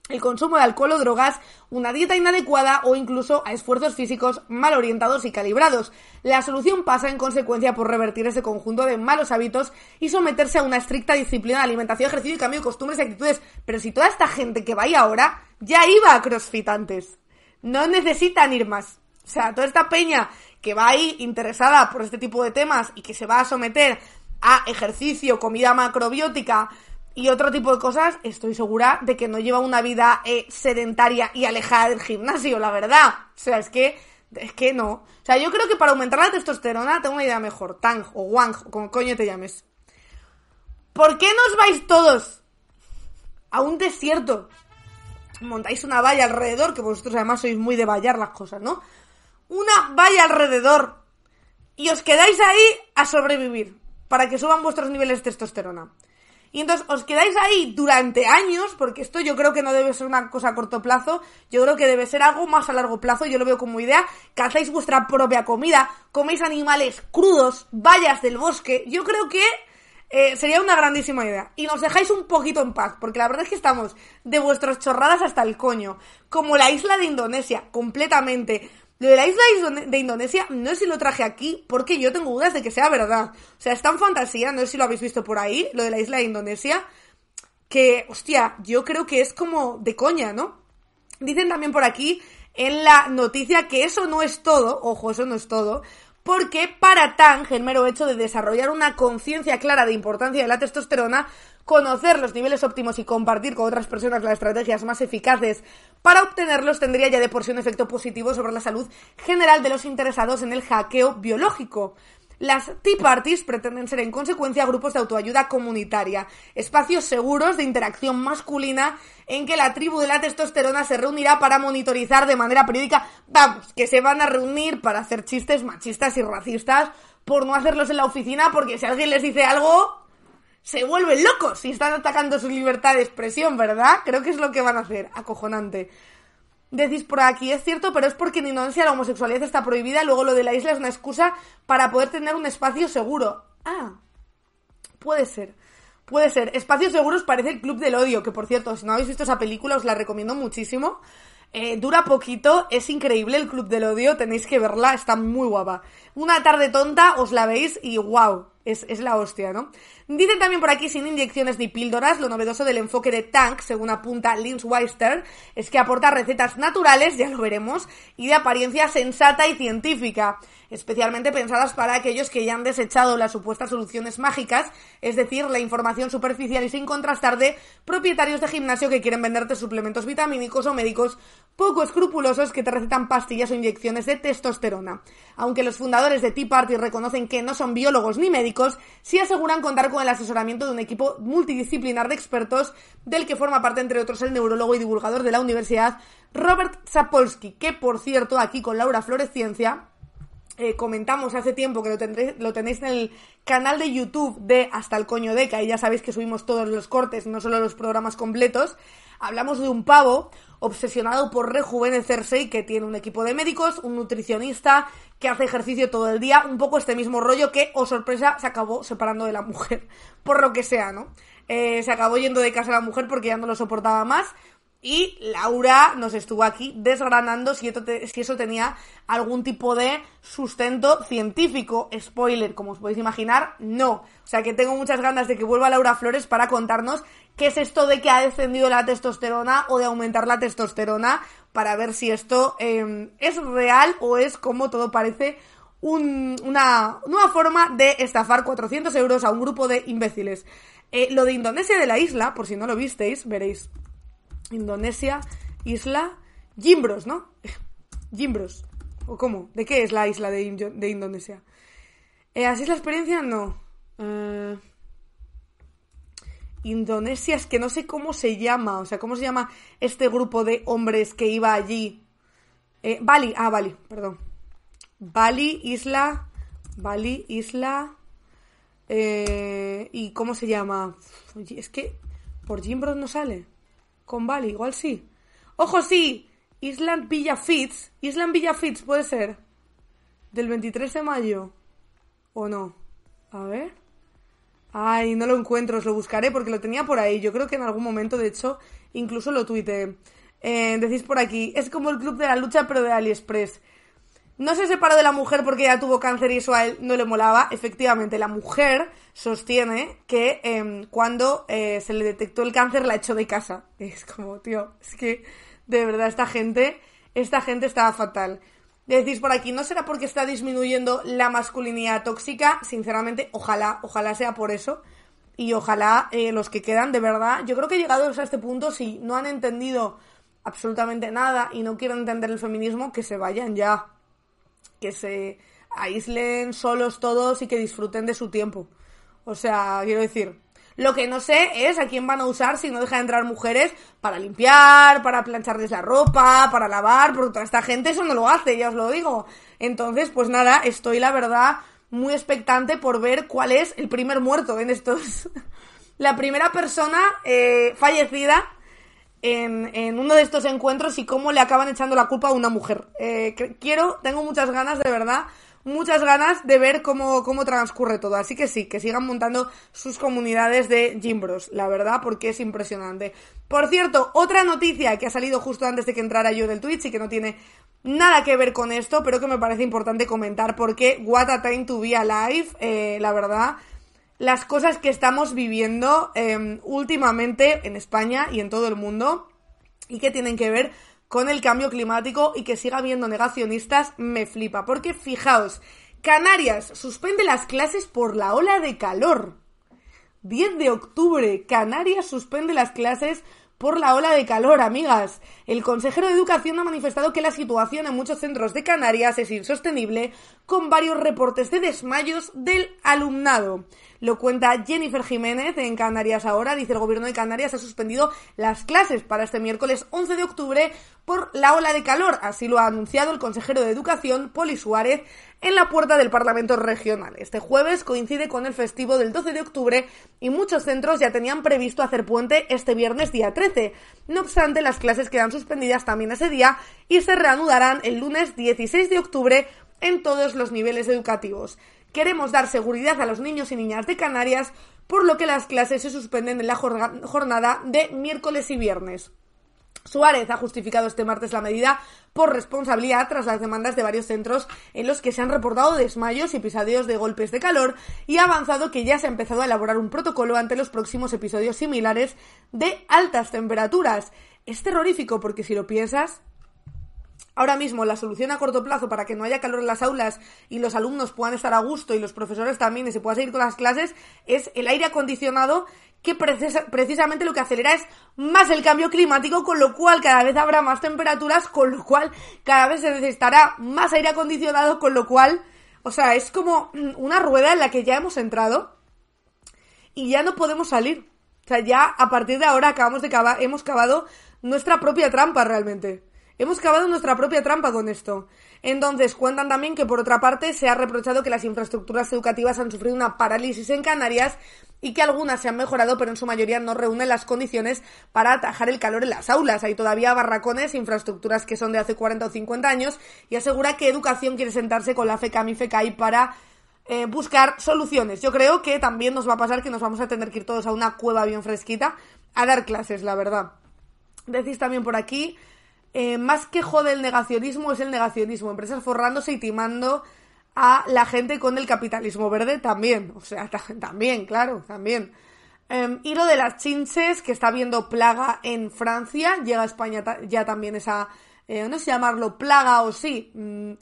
el consumo de alcohol o drogas, una dieta inadecuada o incluso a esfuerzos físicos mal orientados y calibrados. La solución pasa en consecuencia por revertir ese conjunto de malos hábitos y someterse a una estricta disciplina de alimentación, ejercicio y cambio de costumbres y actitudes. Pero si toda esta gente que va ahí ahora ya iba a CrossFit antes no necesitan ir más. O sea, toda esta peña que va ahí interesada por este tipo de temas y que se va a someter a ejercicio, comida macrobiótica y otro tipo de cosas, estoy segura de que no lleva una vida eh, sedentaria y alejada del gimnasio, la verdad. O sea, es que, es que no. O sea, yo creo que para aumentar la testosterona tengo una idea mejor. Tang o Wang, o como coño te llames. ¿Por qué no os vais todos a un desierto montáis una valla alrededor, que vosotros además sois muy de vallar las cosas, ¿no? Una valla alrededor y os quedáis ahí a sobrevivir para que suban vuestros niveles de testosterona. Y entonces os quedáis ahí durante años, porque esto yo creo que no debe ser una cosa a corto plazo, yo creo que debe ser algo más a largo plazo, yo lo veo como idea, cazáis vuestra propia comida, coméis animales crudos, vallas del bosque, yo creo que eh, sería una grandísima idea. Y nos dejáis un poquito en paz, porque la verdad es que estamos de vuestras chorradas hasta el coño. Como la isla de Indonesia, completamente. Lo de la isla de Indonesia, no sé si lo traje aquí, porque yo tengo dudas de que sea verdad. O sea, está en fantasía, no sé si lo habéis visto por ahí, lo de la isla de Indonesia. Que, hostia, yo creo que es como de coña, ¿no? Dicen también por aquí en la noticia que eso no es todo, ojo, eso no es todo, porque para Tang, el mero hecho de desarrollar una conciencia clara de importancia de la testosterona, conocer los niveles óptimos y compartir con otras personas las estrategias más eficaces para obtenerlos tendría ya de por sí un efecto positivo sobre la salud general de los interesados en el hackeo biológico. Las Tea Parties pretenden ser en consecuencia grupos de autoayuda comunitaria, espacios seguros de interacción masculina en que la tribu de la testosterona se reunirá para monitorizar de manera periódica, vamos, que se van a reunir para hacer chistes machistas y racistas por no hacerlos en la oficina, porque si alguien les dice algo, se vuelven locos y están atacando su libertad de expresión, ¿verdad? Creo que es lo que van a hacer, acojonante. Decís por aquí, es cierto, pero es porque en Indonesia la homosexualidad está prohibida, luego lo de la isla es una excusa para poder tener un espacio seguro. Ah, puede ser. Puede ser. Espacios seguros parece el Club del Odio, que por cierto, si no habéis visto esa película os la recomiendo muchísimo. Eh, dura poquito, es increíble el Club del Odio, tenéis que verla, está muy guapa. Una tarde tonta, os la veis y wow, es, es la hostia, ¿no? Dicen también por aquí sin inyecciones ni píldoras, lo novedoso del enfoque de Tank, según apunta Lynn Weister, es que aporta recetas naturales, ya lo veremos, y de apariencia sensata y científica especialmente pensadas para aquellos que ya han desechado las supuestas soluciones mágicas, es decir, la información superficial y sin contrastar de propietarios de gimnasio que quieren venderte suplementos vitamínicos o médicos poco escrupulosos que te recetan pastillas o inyecciones de testosterona. Aunque los fundadores de Tea Party reconocen que no son biólogos ni médicos, sí aseguran contar con el asesoramiento de un equipo multidisciplinar de expertos del que forma parte, entre otros, el neurólogo y divulgador de la universidad Robert Sapolsky, que por cierto, aquí con Laura Floresciencia, eh, comentamos hace tiempo que lo, tendréis, lo tenéis en el canal de YouTube de Hasta el Coño de, que ahí ya sabéis que subimos todos los cortes, no solo los programas completos. Hablamos de un pavo obsesionado por rejuvenecerse y que tiene un equipo de médicos, un nutricionista, que hace ejercicio todo el día, un poco este mismo rollo que, oh sorpresa, se acabó separando de la mujer, por lo que sea, ¿no? Eh, se acabó yendo de casa la mujer porque ya no lo soportaba más, y Laura nos estuvo aquí desgranando si, eso tenía algún tipo de sustento científico. Spoiler, como os podéis imaginar, no. O sea que tengo muchas ganas de que vuelva Laura Flores para contarnos qué es esto de que ha descendido la testosterona o de aumentar la testosterona para ver si esto em, es real o es como todo parece una nueva forma de estafar 400 euros a un grupo de imbéciles. Eh, lo de Indonesia de la isla, por si no lo visteis, veréis Indonesia, isla Jimbros, ¿no? Jimbros. ¿O cómo? ¿De qué es la isla de, Indonesia? Eh, ¿Así es la experiencia? No. Eh, Indonesia, es que no sé cómo se llama. O sea, ¿cómo se llama este grupo de hombres que iba allí? Eh, Bali, ah, Bali, perdón. Bali, isla. Bali, isla. ¿Y cómo se llama? es que por Jimbros no sale con Bali, igual sí. ¡Ojo, sí! Island Villa Fitz. Island Villa Fitz puede ser. Del 23 de mayo. ¿O no? A ver. Ay, no lo encuentro, os lo buscaré porque lo tenía por ahí. Yo creo que en algún momento, de hecho, incluso lo tuiteé. Eh, decís por aquí, es como el club de la lucha, pero de AliExpress. No se separó de la mujer porque ya tuvo cáncer y eso a él no le molaba. Efectivamente, la mujer sostiene que em, cuando eh, se le detectó el cáncer la echó de casa. Es como, tío, es que de verdad esta gente, esta gente estaba fatal. Decís por aquí, ¿no será porque está disminuyendo la masculinidad tóxica? Sinceramente, ojalá, ojalá sea por eso. Y ojalá eh, los que quedan, de verdad, yo creo que llegados a este punto, si no han entendido absolutamente nada y no quieren entender el feminismo, que se vayan ya que se aíslen solos todos y que disfruten de su tiempo. O sea, quiero decir, lo que no sé es a quién van a usar si no deja de entrar mujeres para limpiar, para plancharles la ropa, para lavar, porque toda esta gente eso no lo hace, ya os lo digo. Entonces, pues nada, estoy la verdad muy expectante por ver cuál es el primer muerto en estos. la primera persona eh, fallecida en, uno de estos encuentros y cómo le acaban echando la culpa a una mujer. Eh, quiero, tengo muchas ganas, de verdad, muchas ganas de ver cómo, cómo transcurre todo. Así que sí, que sigan montando sus comunidades de Jimbros, la verdad, porque es impresionante. Por cierto, otra noticia que ha salido justo antes de que entrara yo del Twitch y que no tiene nada que ver con esto, pero que me parece importante comentar porque What a Time to Be Alive, eh, la verdad, las cosas que estamos viviendo em, últimamente en España y en todo el mundo y que tienen que ver con el cambio climático y que siga habiendo negacionistas me flipa. Porque fijaos, Canarias suspende las clases por la ola de calor. 10 de octubre, Canarias suspende las clases por la ola de calor, amigas. El consejero de Educación ha manifestado que la situación en muchos centros de Canarias es insostenible, con varios reportes de desmayos del alumnado. Lo cuenta Jennifer Jiménez en Canarias ahora. Dice el gobierno de Canarias ha suspendido las clases para este miércoles 11 de octubre por la ola de calor. Así lo ha anunciado el consejero de Educación, Poli Suárez, en la puerta del Parlamento Regional. Este jueves coincide con el festivo del 12 de octubre y muchos centros ya tenían previsto hacer puente este viernes día 13. No obstante, las clases quedan suspendidas también ese día y se reanudarán el lunes 16 de octubre en todos los niveles educativos. Queremos dar seguridad a los niños y niñas de Canarias, por lo que las clases se suspenden en la jornada de miércoles y viernes. Suárez ha justificado este martes la medida por responsabilidad tras las demandas de varios centros en los que se han reportado desmayos y episodios de golpes de calor y ha avanzado que ya se ha empezado a elaborar un protocolo ante los próximos episodios similares de altas temperaturas. Es terrorífico porque si lo piensas, Ahora mismo la solución a corto plazo para que no haya calor en las aulas y los alumnos puedan estar a gusto y los profesores también y se pueda seguir con las clases es el aire acondicionado que precisamente lo que acelera es más el cambio climático, con lo cual cada vez habrá más temperaturas, con lo cual cada vez se necesitará más aire acondicionado, con lo cual, o sea, es como una rueda en la que ya hemos entrado y ya no podemos salir. O sea, ya a partir de ahora acabamos de cavar, hemos cavado nuestra propia trampa realmente. Hemos cavado nuestra propia trampa con esto. Entonces, cuentan también que por otra parte se ha reprochado que las infraestructuras educativas han sufrido una parálisis en Canarias y que algunas se han mejorado, pero en su mayoría no reúnen las condiciones para atajar el calor en las aulas. Hay todavía barracones, infraestructuras que son de hace 40 o 50 años y asegura que Educación quiere sentarse con la FECAM y FECAI para eh, buscar soluciones. Yo creo que también nos va a pasar que nos vamos a tener que ir todos a una cueva bien fresquita a dar clases, la verdad. Decís también por aquí, eh, más que jode el negacionismo, es el negacionismo. Empresas forrándose y timando a la gente con el capitalismo verde también. O sea, también, claro, también. Eh, y lo de las chinches, que está viendo plaga en Francia, llega a España ya también esa, eh, no sé llamarlo plaga o sí, mm,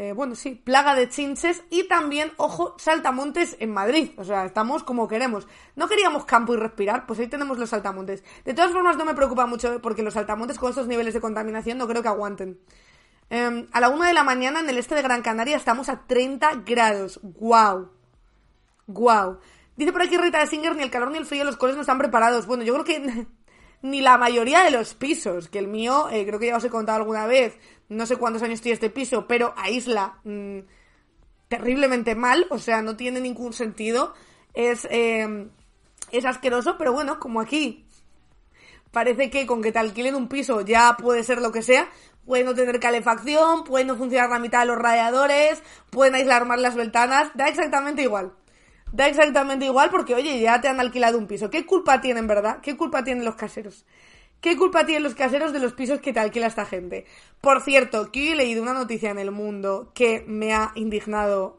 eh, bueno, sí, plaga de chinches y también, ojo, saltamontes en Madrid. O sea, estamos como queremos. No queríamos campo y respirar, pues ahí tenemos los saltamontes. De todas formas, no me preocupa mucho porque los saltamontes con estos niveles de contaminación no creo que aguanten. Em, a la una de la mañana en el este de Gran Canaria estamos a 30 grados. ¡Guau! ¡Guau! Dice por aquí Rita de Singer, ni el calor ni el frío, los coles no están preparados. Bueno, yo creo que ni la mayoría de los pisos, que el mío, eh, creo que ya os he contado alguna vez, no sé cuántos años tiene este piso, pero aísla mm, terriblemente mal, o sea, no tiene ningún sentido. Es, eh, es asqueroso, pero bueno, como aquí parece que con que te alquilen un piso ya puede ser lo que sea, puede no tener calefacción, puede no funcionar la mitad de los radiadores, pueden aislar más las ventanas, da exactamente igual. Da exactamente igual porque, oye, ya te han alquilado un piso. ¿Qué culpa tienen, verdad? ¿Qué culpa tienen los caseros? ¿Qué culpa tienen los caseros de los pisos que te alquila esta gente? Por cierto, que hoy he leído una noticia en el mundo que me ha indignado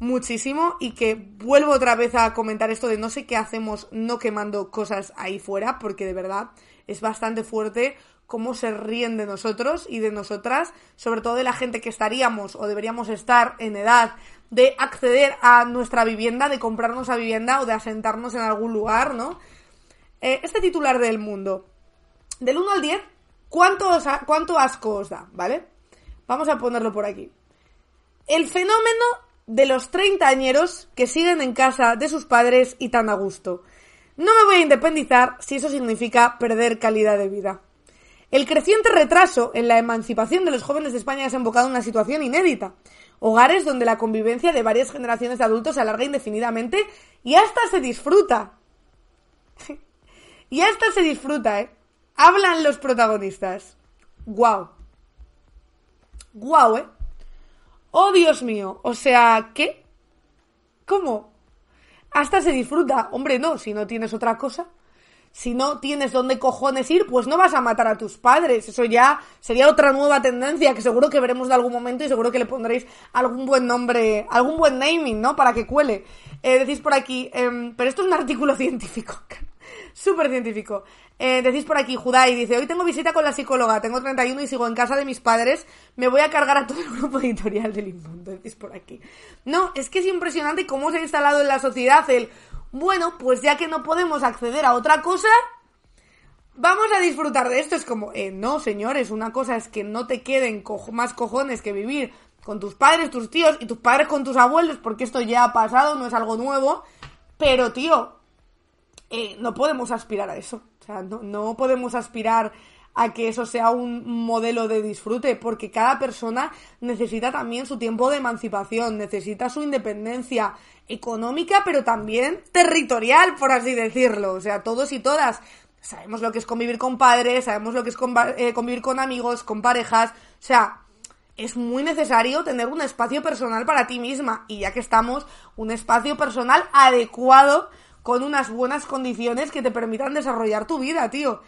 muchísimo y que vuelvo otra vez a comentar esto de no sé qué hacemos no quemando cosas ahí fuera, porque de verdad es bastante fuerte cómo se ríen de nosotros y de nosotras, sobre todo de la gente que estaríamos o deberíamos estar en edad de acceder a nuestra vivienda, de comprarnos a vivienda o de asentarnos en algún lugar, ¿no? Eh, este titular del mundo, del 1 al 10, ¿cuánto, ¿cuánto asco os da? ¿Vale? Vamos a ponerlo por aquí. El fenómeno de los treintañeros que siguen en casa de sus padres y tan a gusto. No me voy a independizar si eso significa perder calidad de vida. El creciente retraso en la emancipación de los jóvenes de España ha desembocado en una situación inédita. Hogares donde la convivencia de varias generaciones de adultos se alarga indefinidamente y hasta se disfruta. Y hasta se disfruta, ¿eh? Hablan los protagonistas. ¡Guau! ¡Guau, eh! ¡Oh, Dios mío! O sea, ¿qué? ¿Cómo? Hasta se disfruta. Hombre, no, si no tienes otra cosa. Si no tienes dónde cojones ir, pues no vas a matar a tus padres. Eso ya sería otra nueva tendencia que seguro que veremos de algún momento y seguro que le pondréis algún buen nombre, algún buen naming, ¿no? Para que cuele. Eh, decís por aquí, em, pero esto es un artículo científico súper científico. Eh, decís por aquí, Judai dice, hoy tengo visita con la psicóloga, tengo 31 y sigo en casa de mis padres, me voy a cargar a todo el grupo editorial del Inmundo, decís por aquí. No, es que es impresionante cómo se ha instalado en la sociedad el, bueno, pues ya que no podemos acceder a otra cosa, vamos a disfrutar de esto. Es como, eh, no, señores, una cosa es que no te queden más cojones que vivir con tus padres, tus tíos y tus padres con tus abuelos, porque esto ya ha pasado, no es algo nuevo. Pero, tío, eh, no podemos aspirar a eso. O sea, no, no podemos aspirar a que eso sea un modelo de disfrute, porque cada persona necesita también su tiempo de emancipación, necesita su independencia económica, pero también territorial, por así decirlo. O sea, todos y todas sabemos lo que es convivir con padres, sabemos lo que es eh, convivir con amigos, con parejas. O sea, es muy necesario tener un espacio personal para ti misma. Y ya que estamos, un espacio personal adecuado con unas buenas condiciones que te permitan desarrollar tu vida, tío.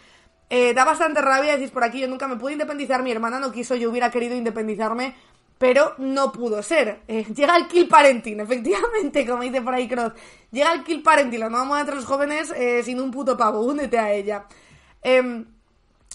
Eh, da bastante rabia, decís por aquí, yo nunca me pude independizar, mi hermana no quiso, yo hubiera querido independizarme, pero no pudo ser. Eh, llega el kill parenting, efectivamente, como dice por ahí Cross. Llega el kill parenting, no vamos entre los jóvenes eh, sin un puto pavo, únete a ella. Eh,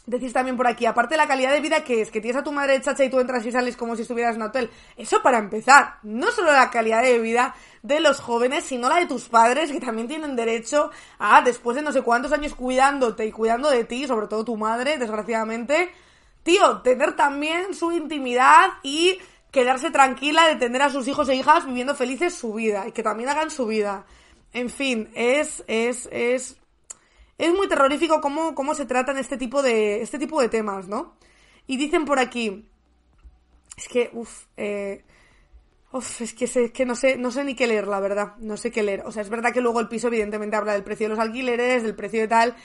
Decís también por aquí, aparte de la calidad de vida que es, que tienes a tu madre chacha y tú entras y sales como si estuvieras en un hotel. Eso para empezar, no solo la calidad de vida de los jóvenes, sino la de tus padres, que también tienen derecho a, después de no sé cuántos años cuidándote y cuidando de ti, sobre todo tu madre, desgraciadamente, tío, tener también su intimidad y quedarse tranquila de tener a sus hijos e hijas viviendo felices su vida y que también hagan su vida. En fin, es, es, es es muy terrorífico cómo, cómo se tratan este tipo de, este tipo de temas, ¿no? Y dicen por aquí, es que, uff, eh, Uf, es que, es que no sé, no sé ni qué leer, la verdad. No sé qué leer. O sea, es verdad que luego el piso, evidentemente, habla del precio de los alquileres, del precio de tal.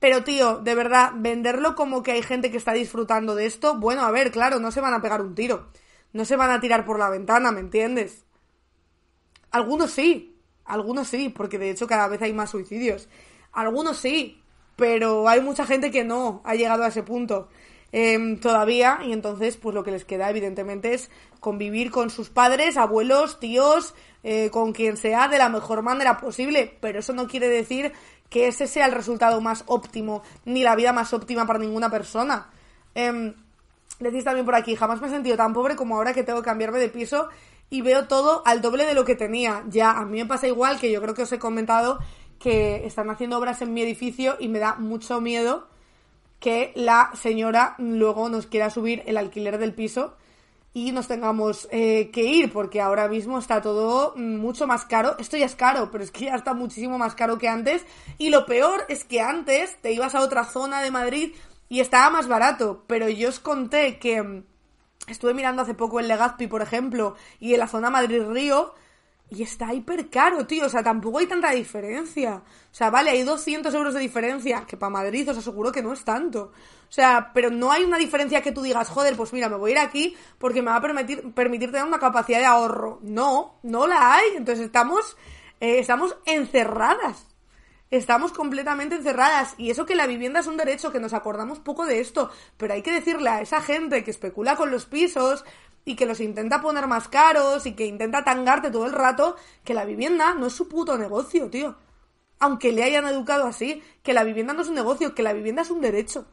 Pero, tío, de verdad, venderlo como que hay gente que está disfrutando de esto. Bueno, a ver, claro, no se van a pegar un tiro. No se van a tirar por la ventana, ¿me entiendes? Algunos sí. Algunos sí, porque de hecho cada vez hay más suicidios. Algunos sí, pero hay mucha gente que no ha llegado a ese punto em, todavía y entonces pues lo que les queda evidentemente es convivir con sus padres, abuelos, tíos, eh, con quien sea de la mejor manera posible, pero eso no quiere decir que ese sea el resultado más óptimo ni la vida más óptima para ninguna persona. Eh, decís también por aquí, jamás me he sentido tan pobre como ahora que tengo que cambiarme de piso y veo todo al doble de lo que tenía. Ya, a mí me pasa igual que yo creo que os he comentado que están haciendo obras en mi edificio y me da mucho miedo que la señora luego nos quiera subir el alquiler del piso y nos tengamos eh, que ir, porque ahora mismo está todo mucho más caro. Esto ya es caro, pero es que ya está muchísimo más caro que antes. Y lo peor es que antes te ibas a otra zona de Madrid y estaba más barato. Pero yo os conté que mm, estuve mirando hace poco el Legazpi, por ejemplo, y en la zona Madrid-Río y está hiper caro, tío. O sea, tampoco hay tanta diferencia. O sea, vale, hay 200 euros de diferencia, que para Madrid os aseguro que no es tanto. O sea, pero no hay una diferencia que tú digas, joder, pues mira, me voy a ir aquí porque me va a permitir, permitir tener una capacidad de ahorro. No, no la hay. Entonces estamos, eh, estamos encerradas. Estamos completamente encerradas. Y eso que la vivienda es un derecho, que nos acordamos poco de esto. Pero hay que decirle a esa gente que especula con los pisos, y que los intenta poner más caros y que intenta tangarte todo el rato, que la vivienda no es su puto negocio, tío. Aunque le hayan educado así, que la vivienda no es un negocio, que la vivienda es un derecho.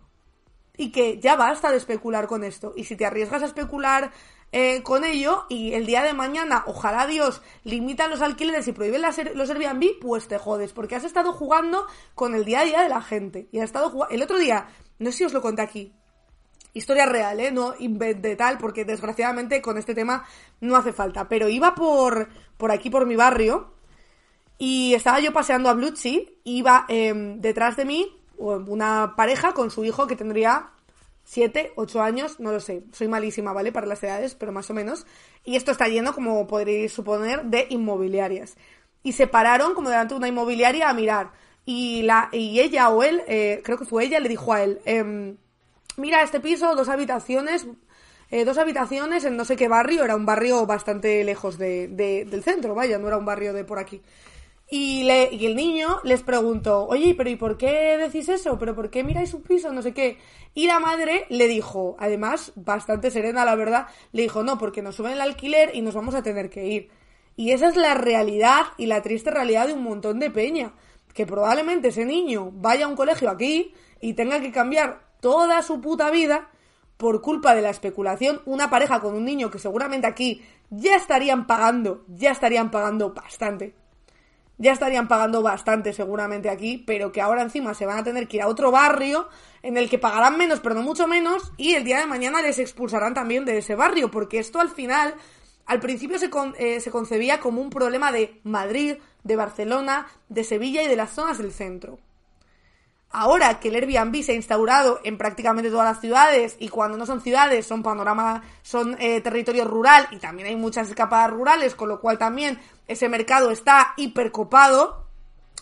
Y que ya basta de especular con esto. Y si te arriesgas a especular eh, con ello y el día de mañana, ojalá Dios, limitan los alquileres y prohíben los Airbnb, pues te jodes, porque has estado jugando con el día a día de la gente. Y has estado El otro día, no sé si os lo conté aquí, Historia real, ¿eh? No inventé tal, porque desgraciadamente con este tema no hace falta. Pero iba por, por aquí, por mi barrio, y estaba yo paseando a Bluchi, iba em, detrás de mí una pareja con su hijo que tendría 7, 8 años, no lo sé, soy malísima, ¿vale? Para las edades, pero más o menos. Y esto está lleno, como podréis suponer, de inmobiliarias. Y se pararon como delante de una inmobiliaria a mirar. Y, la, y ella o él, eh, creo que fue ella, le dijo a él, eh, mira, este piso, dos habitaciones, eh, dos habitaciones en no sé qué barrio, era un barrio bastante lejos de, del centro, vaya, no era un barrio de por aquí. Y, le, y el niño les preguntó, oye, pero ¿y por qué decís eso? ¿Pero por qué miráis un piso? No sé qué. Y la madre le dijo, además, bastante serena, la verdad, le dijo, no, porque nos suben el alquiler y nos vamos a tener que ir. Y esa es la realidad y la triste realidad de un montón de peña. Que probablemente ese niño vaya a un colegio aquí y tenga que cambiar toda su puta vida por culpa de la especulación, una pareja con un niño que seguramente aquí ya estarían pagando, ya estarían pagando bastante. ya estarían pagando bastante seguramente aquí, pero que ahora encima se van a tener que ir a otro barrio en el que pagarán menos, pero no mucho menos, y el día de mañana les expulsarán también de ese barrio, porque esto al final, al principio se, eh, se concebía como un problema de Madrid, de Barcelona, de Sevilla y de las zonas del centro. Ahora que el Airbnb se ha instaurado en prácticamente todas las ciudades y cuando no son ciudades son panorama, son eh, territorio rural y también hay muchas escapadas rurales, con lo cual también ese mercado está hipercopado,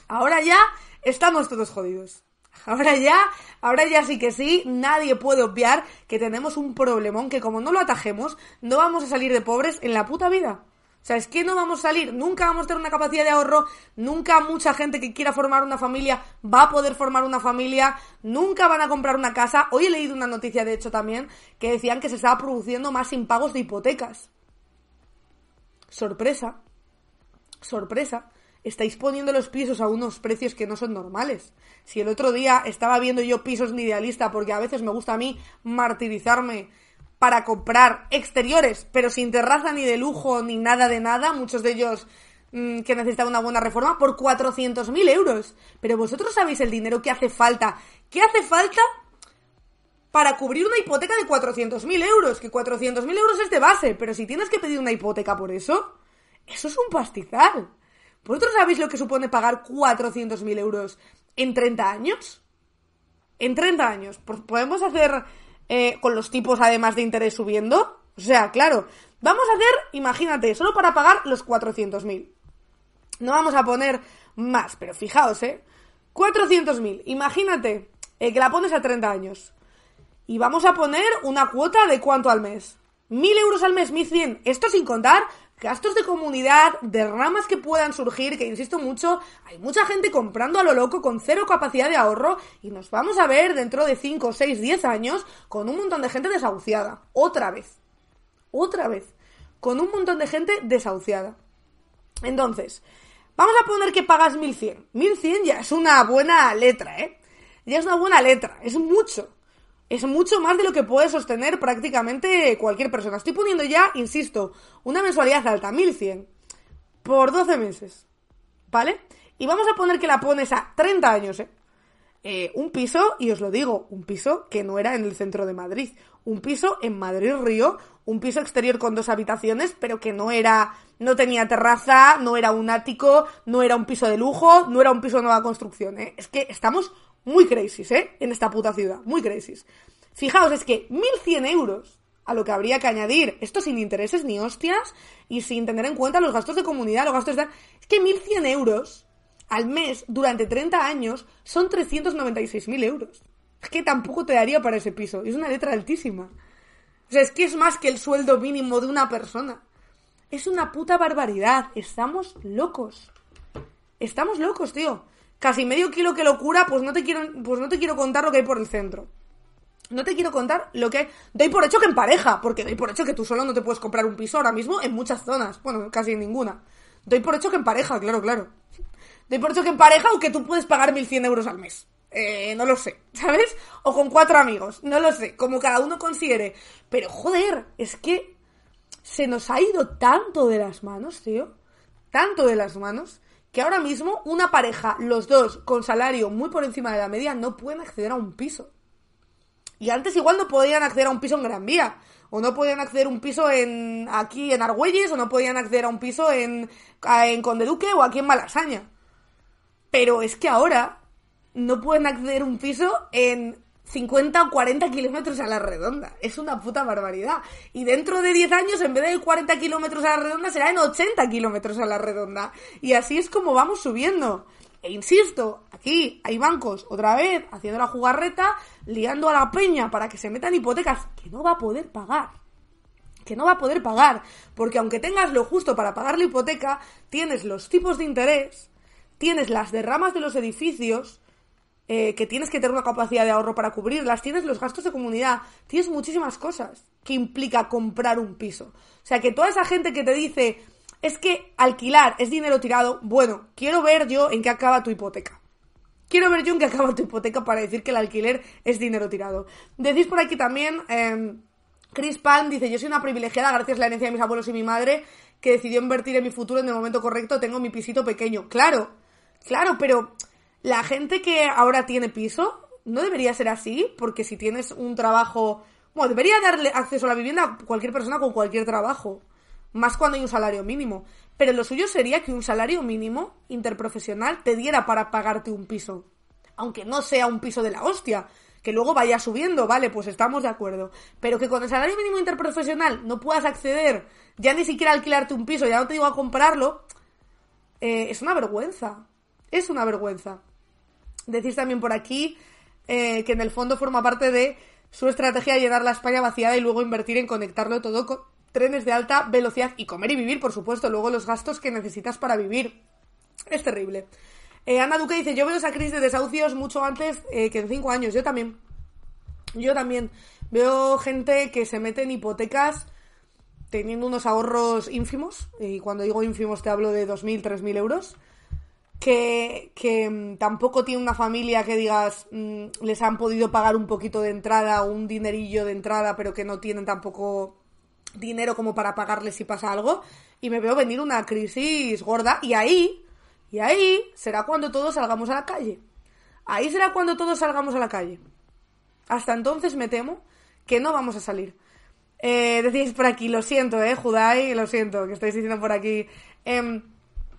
ahora ya estamos todos jodidos. Ahora ya, ahora ya sí que sí, nadie puede obviar que tenemos un problemón que como no lo atajemos, no vamos a salir de pobres en la puta vida. Sea, es que no vamos a salir, nunca vamos a tener una capacidad de ahorro, nunca mucha gente que quiera formar una familia va a poder formar una familia, nunca van a comprar una casa. Hoy he leído una noticia, de hecho, también, que decían que se estaba produciendo más impagos de hipotecas. Sorpresa, sorpresa, estáis poniendo los pisos a unos precios que no son normales. Si el otro día estaba viendo yo pisos ni idealista, porque a veces me gusta a mí martirizarme para comprar exteriores, pero sin terraza ni de lujo ni nada de nada, muchos de ellos mm, que necesitan una buena reforma, por 400.000 euros. Pero vosotros sabéis el dinero que hace falta. ¿Qué hace falta para cubrir una hipoteca de 400.000 euros? Que 400.000 euros es de base, pero si tienes que pedir una hipoteca por eso, eso es un pastizal. ¿Vosotros sabéis lo que supone pagar 400.000 euros en 30 años? En 30 años. Podemos hacer eh, con los tipos además de interés subiendo. O sea, claro, vamos a hacer, imagínate, solo para pagar los 400.000. No vamos a poner más, pero fijaos, ¿eh? 400.000, imagínate eh, que la pones a 30 años. Y vamos a poner una cuota de cuánto al mes. 1.000 euros al mes, 1.100. Esto sin contar gastos de comunidad, derramas que puedan surgir, que insisto mucho, hay mucha gente comprando a lo loco con cero capacidad de ahorro y nos vamos a ver dentro de 5, 6, 10 años con un montón de gente desahuciada. Otra vez. Otra vez. Con un montón de gente desahuciada. Entonces, vamos a poner que pagas 1100. 1100 ya es una buena letra, ¿eh? Ya es una buena letra, es mucho es mucho más de lo que puede sostener prácticamente cualquier persona. Estoy poniendo ya, insisto, una mensualidad alta, 1100, por 12 meses. ¿Vale? Y vamos a poner que la pones a 30 años, ¿eh? ¿eh? un piso, y os lo digo, un piso que no era en el centro de Madrid. Un piso en Madrid Río, un piso exterior con dos habitaciones, pero que no era, no tenía terraza, no era un ático, no era un piso de lujo, no era un piso de nueva construcción, ¿eh? Es que estamos muy crisis, ¿eh? En esta puta ciudad, muy crisis. Fijaos, es que 1.100 euros a lo que habría que añadir, esto sin intereses ni hostias y sin tener en cuenta los gastos de comunidad, los gastos de... Es que 1.100 euros al mes durante 30 años son 396.000 euros. Es que tampoco te daría para ese piso. Es una letra altísima. O sea, es que es más que el sueldo mínimo de una persona. Es una puta barbaridad. Estamos locos. Estamos locos, tío casi medio kilo que locura, pues no te quiero, pues no te quiero contar lo que hay por el centro. No te quiero contar lo que hay. Doy por hecho que en pareja, porque doy por hecho que tú solo no te puedes comprar un piso ahora mismo en muchas zonas. Bueno, casi en ninguna. Doy por hecho que en pareja, claro, claro. Doy por hecho que en pareja o que tú puedes pagar 1.100 euros al mes. Eh, no lo sé, ¿sabes? O con cuatro amigos, no lo sé, como cada uno considere. Pero joder, es que se nos ha ido tanto de las manos, tío. Tanto de las manos que ahora mismo una pareja, los dos con salario muy por encima de la media, no pueden acceder a un piso. Y antes igual no podían acceder a un piso en Gran Vía, o no podían acceder a un piso en aquí en Argüelles, o no podían acceder a un piso en, en Condeduque o aquí en Malasaña. Pero es que ahora no pueden acceder a un piso en 50 o 40 kilómetros a la redonda. Es una puta barbaridad. Y dentro de 10 años, en vez de 40 kilómetros a la redonda, será en 80 kilómetros a la redonda. Y así es como vamos subiendo. E insisto, aquí hay bancos otra vez haciendo la jugarreta, liando a la peña para que se metan hipotecas que no va a poder pagar. Que no va a poder pagar. Porque aunque tengas lo justo para pagar la hipoteca, tienes los tipos de interés, tienes las derramas de los edificios, eh, que tienes que tener una capacidad de ahorro para cubrirlas, tienes los gastos de comunidad, tienes muchísimas cosas que implica comprar un piso. O sea, que toda esa gente que te dice, es que alquilar es dinero tirado, bueno, quiero ver yo en qué acaba tu hipoteca. Quiero ver yo en qué acaba tu hipoteca para decir que el alquiler es dinero tirado. Decís por aquí también... Em, Chris Palm dice, yo soy una privilegiada gracias a la herencia de mis abuelos y mi madre que decidió invertir en mi futuro en el momento correcto, tengo mi pisito pequeño. Claro, claro, pero la gente que ahora tiene piso no debería ser así, porque si tienes un trabajo... Bueno, debería darle acceso a la vivienda a cualquier persona con cualquier trabajo, más cuando hay un salario mínimo. Pero lo suyo sería que un salario mínimo interprofesional te diera para pagarte un piso. Aunque no sea un piso de la hostia, que luego vaya subiendo, vale, pues estamos de acuerdo. Pero que con el salario mínimo interprofesional no puedas acceder, ya ni siquiera alquilarte un piso, ya no te digo a comprarlo, eh, es una vergüenza. Es una vergüenza. Decís también por aquí eh, que en el fondo forma parte de su estrategia de llenar la España vaciada y luego invertir en conectarlo todo con trenes de alta velocidad y comer y vivir, por supuesto, luego los gastos que necesitas para vivir. Es terrible. Eh, Ana Duque dice, yo veo esa crisis de desahucios mucho antes eh, que en cinco años. Yo también. Yo también. Veo gente que se mete en hipotecas teniendo unos ahorros ínfimos, y cuando digo ínfimos te hablo de 2.000, 3.000 euros, que, mm, tampoco tiene una familia que digas mm, les han podido pagar un poquito de entrada, un dinerillo de entrada, pero que no tienen tampoco dinero como para pagarles si pasa algo, y me veo venir una crisis gorda, y ahí, y ahí será cuando todos salgamos a la calle. Ahí será cuando todos salgamos a la calle. Hasta entonces me temo que no vamos a salir. Eh, decís por aquí, lo siento, eh, Judai, lo siento, que estáis diciendo por aquí. Eh,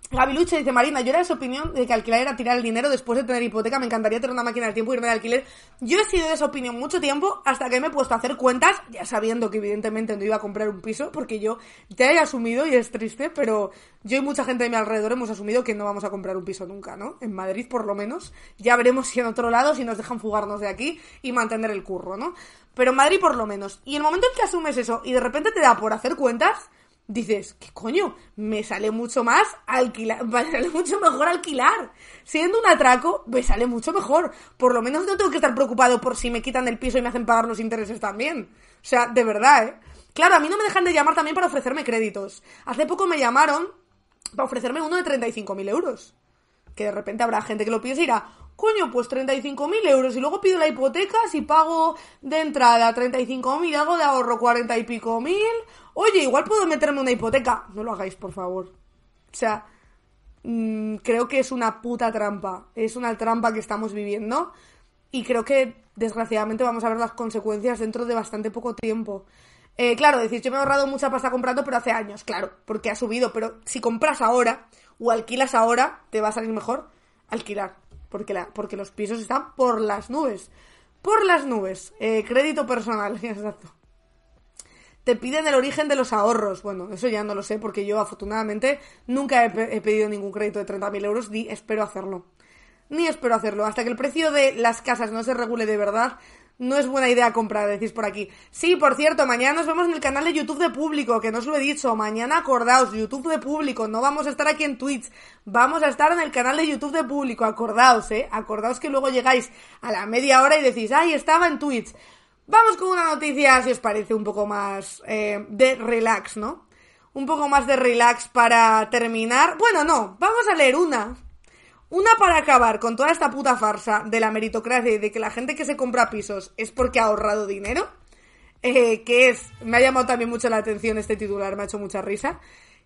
Gabiluche dice, Marina, yo era de su opinión de que alquilar era tirar el dinero después de tener hipoteca, me encantaría tener una máquina del tiempo y irme de alquiler. Yo he sido de esa opinión mucho tiempo hasta que me he puesto a hacer cuentas, ya sabiendo que evidentemente no iba a comprar un piso, porque yo ya he asumido, y es triste, pero yo y mucha gente de mi alrededor hemos asumido que no vamos a comprar un piso nunca, ¿no? En Madrid por lo menos. Ya veremos si en otro lado, si nos dejan fugarnos de aquí y mantener el curro, ¿no? Pero en Madrid por lo menos. Y el momento en que asumes eso y de repente te da por hacer cuentas, dices, ¿qué coño? Me sale mucho más alquilar, me sale mucho mejor alquilar. Siendo un atraco, me sale mucho mejor. Por lo menos no tengo que estar preocupado por si me quitan el piso y me hacen pagar los intereses también. O sea, de verdad, ¿eh? Claro, a mí no me dejan de llamar también para ofrecerme créditos. Hace poco me llamaron para ofrecerme uno de 35.000 euros. Que de repente habrá gente que lo piense y dirá, coño, pues 35.000 euros y luego pido la hipoteca si pago de entrada 35.000, hago de ahorro 40 y pico mil. Oye, igual puedo meterme una hipoteca. No lo hagáis, por favor. O sea, mmm, creo que es una puta trampa. Es una trampa que estamos viviendo y creo que desgraciadamente vamos a ver las consecuencias dentro de bastante poco tiempo. Eh, claro, decir, yo me he ahorrado mucha pasta comprando, pero hace años, claro, porque ha subido. Pero si compras ahora o alquilas ahora, te va a salir mejor alquilar porque, la, porque los pisos están por las nubes. Por las nubes. Eh, crédito personal, exacto. Te piden el origen de los ahorros. Bueno, eso ya no lo sé porque yo afortunadamente nunca he, pedido ningún crédito de 30.000 euros ni espero hacerlo. Ni espero hacerlo. Hasta que el precio de las casas no se regule de verdad, no es buena idea comprar, decís por aquí. Sí, por cierto, mañana nos vemos en el canal de YouTube de público, que no os lo he dicho. Mañana acordaos, YouTube de público, no vamos a estar aquí en Twitch, vamos a estar en el canal de YouTube de público, acordaos, eh. Acordaos que luego llegáis a la media hora y decís, ay, estaba en Twitch. Vamos con una noticia, si os parece, un poco más eh, de relax, ¿no? Un poco más de relax para terminar. Bueno, no, vamos a leer una una para acabar con toda esta puta farsa de la meritocracia y de que la gente que se compra pisos es porque ha ahorrado dinero. Eh, que es, me ha llamado también mucho la atención este titular, me ha hecho mucha risa.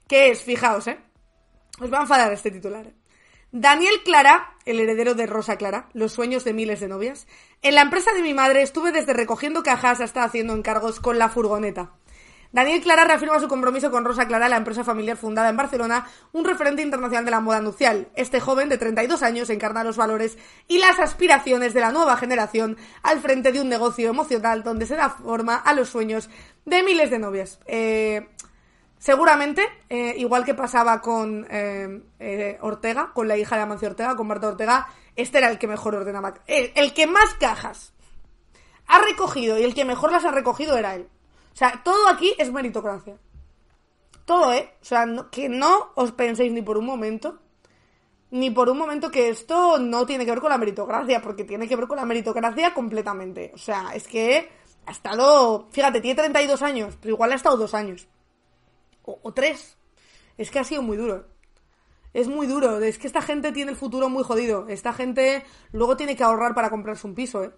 Que es, fijaos, eh. Os va a enfadar este titular. Daniel Clara, el heredero de Rosa Clara, los sueños de miles de novias. En la empresa de mi madre estuve desde recogiendo cajas hasta haciendo encargos con la furgoneta. Daniel Clara reafirma su compromiso con Rosa Clara, la empresa familiar fundada en Barcelona, un referente internacional de la moda nupcial. Este joven de 32 años encarna los valores y las aspiraciones de la nueva generación al frente de un negocio emocional donde se da forma a los sueños de miles de novias. Eh, seguramente, eh, igual que pasaba con eh, Ortega, con la hija de Amancio Ortega, con Marta Ortega, este era el que mejor ordenaba. el que más cajas ha recogido y el que mejor las ha recogido era él. O sea, todo aquí es meritocracia. Todo, ¿eh? O sea, que no os penséis ni por un momento, ni por un momento que esto no tiene que ver con la meritocracia, porque tiene que ver con la meritocracia completamente. O sea, es que ha estado, fíjate, tiene 32 años, pero igual ha estado dos años. O, tres. Es que ha sido muy duro. Es muy duro. Es que esta gente tiene el futuro muy jodido. Esta gente luego tiene que ahorrar para comprarse un piso, ¿eh?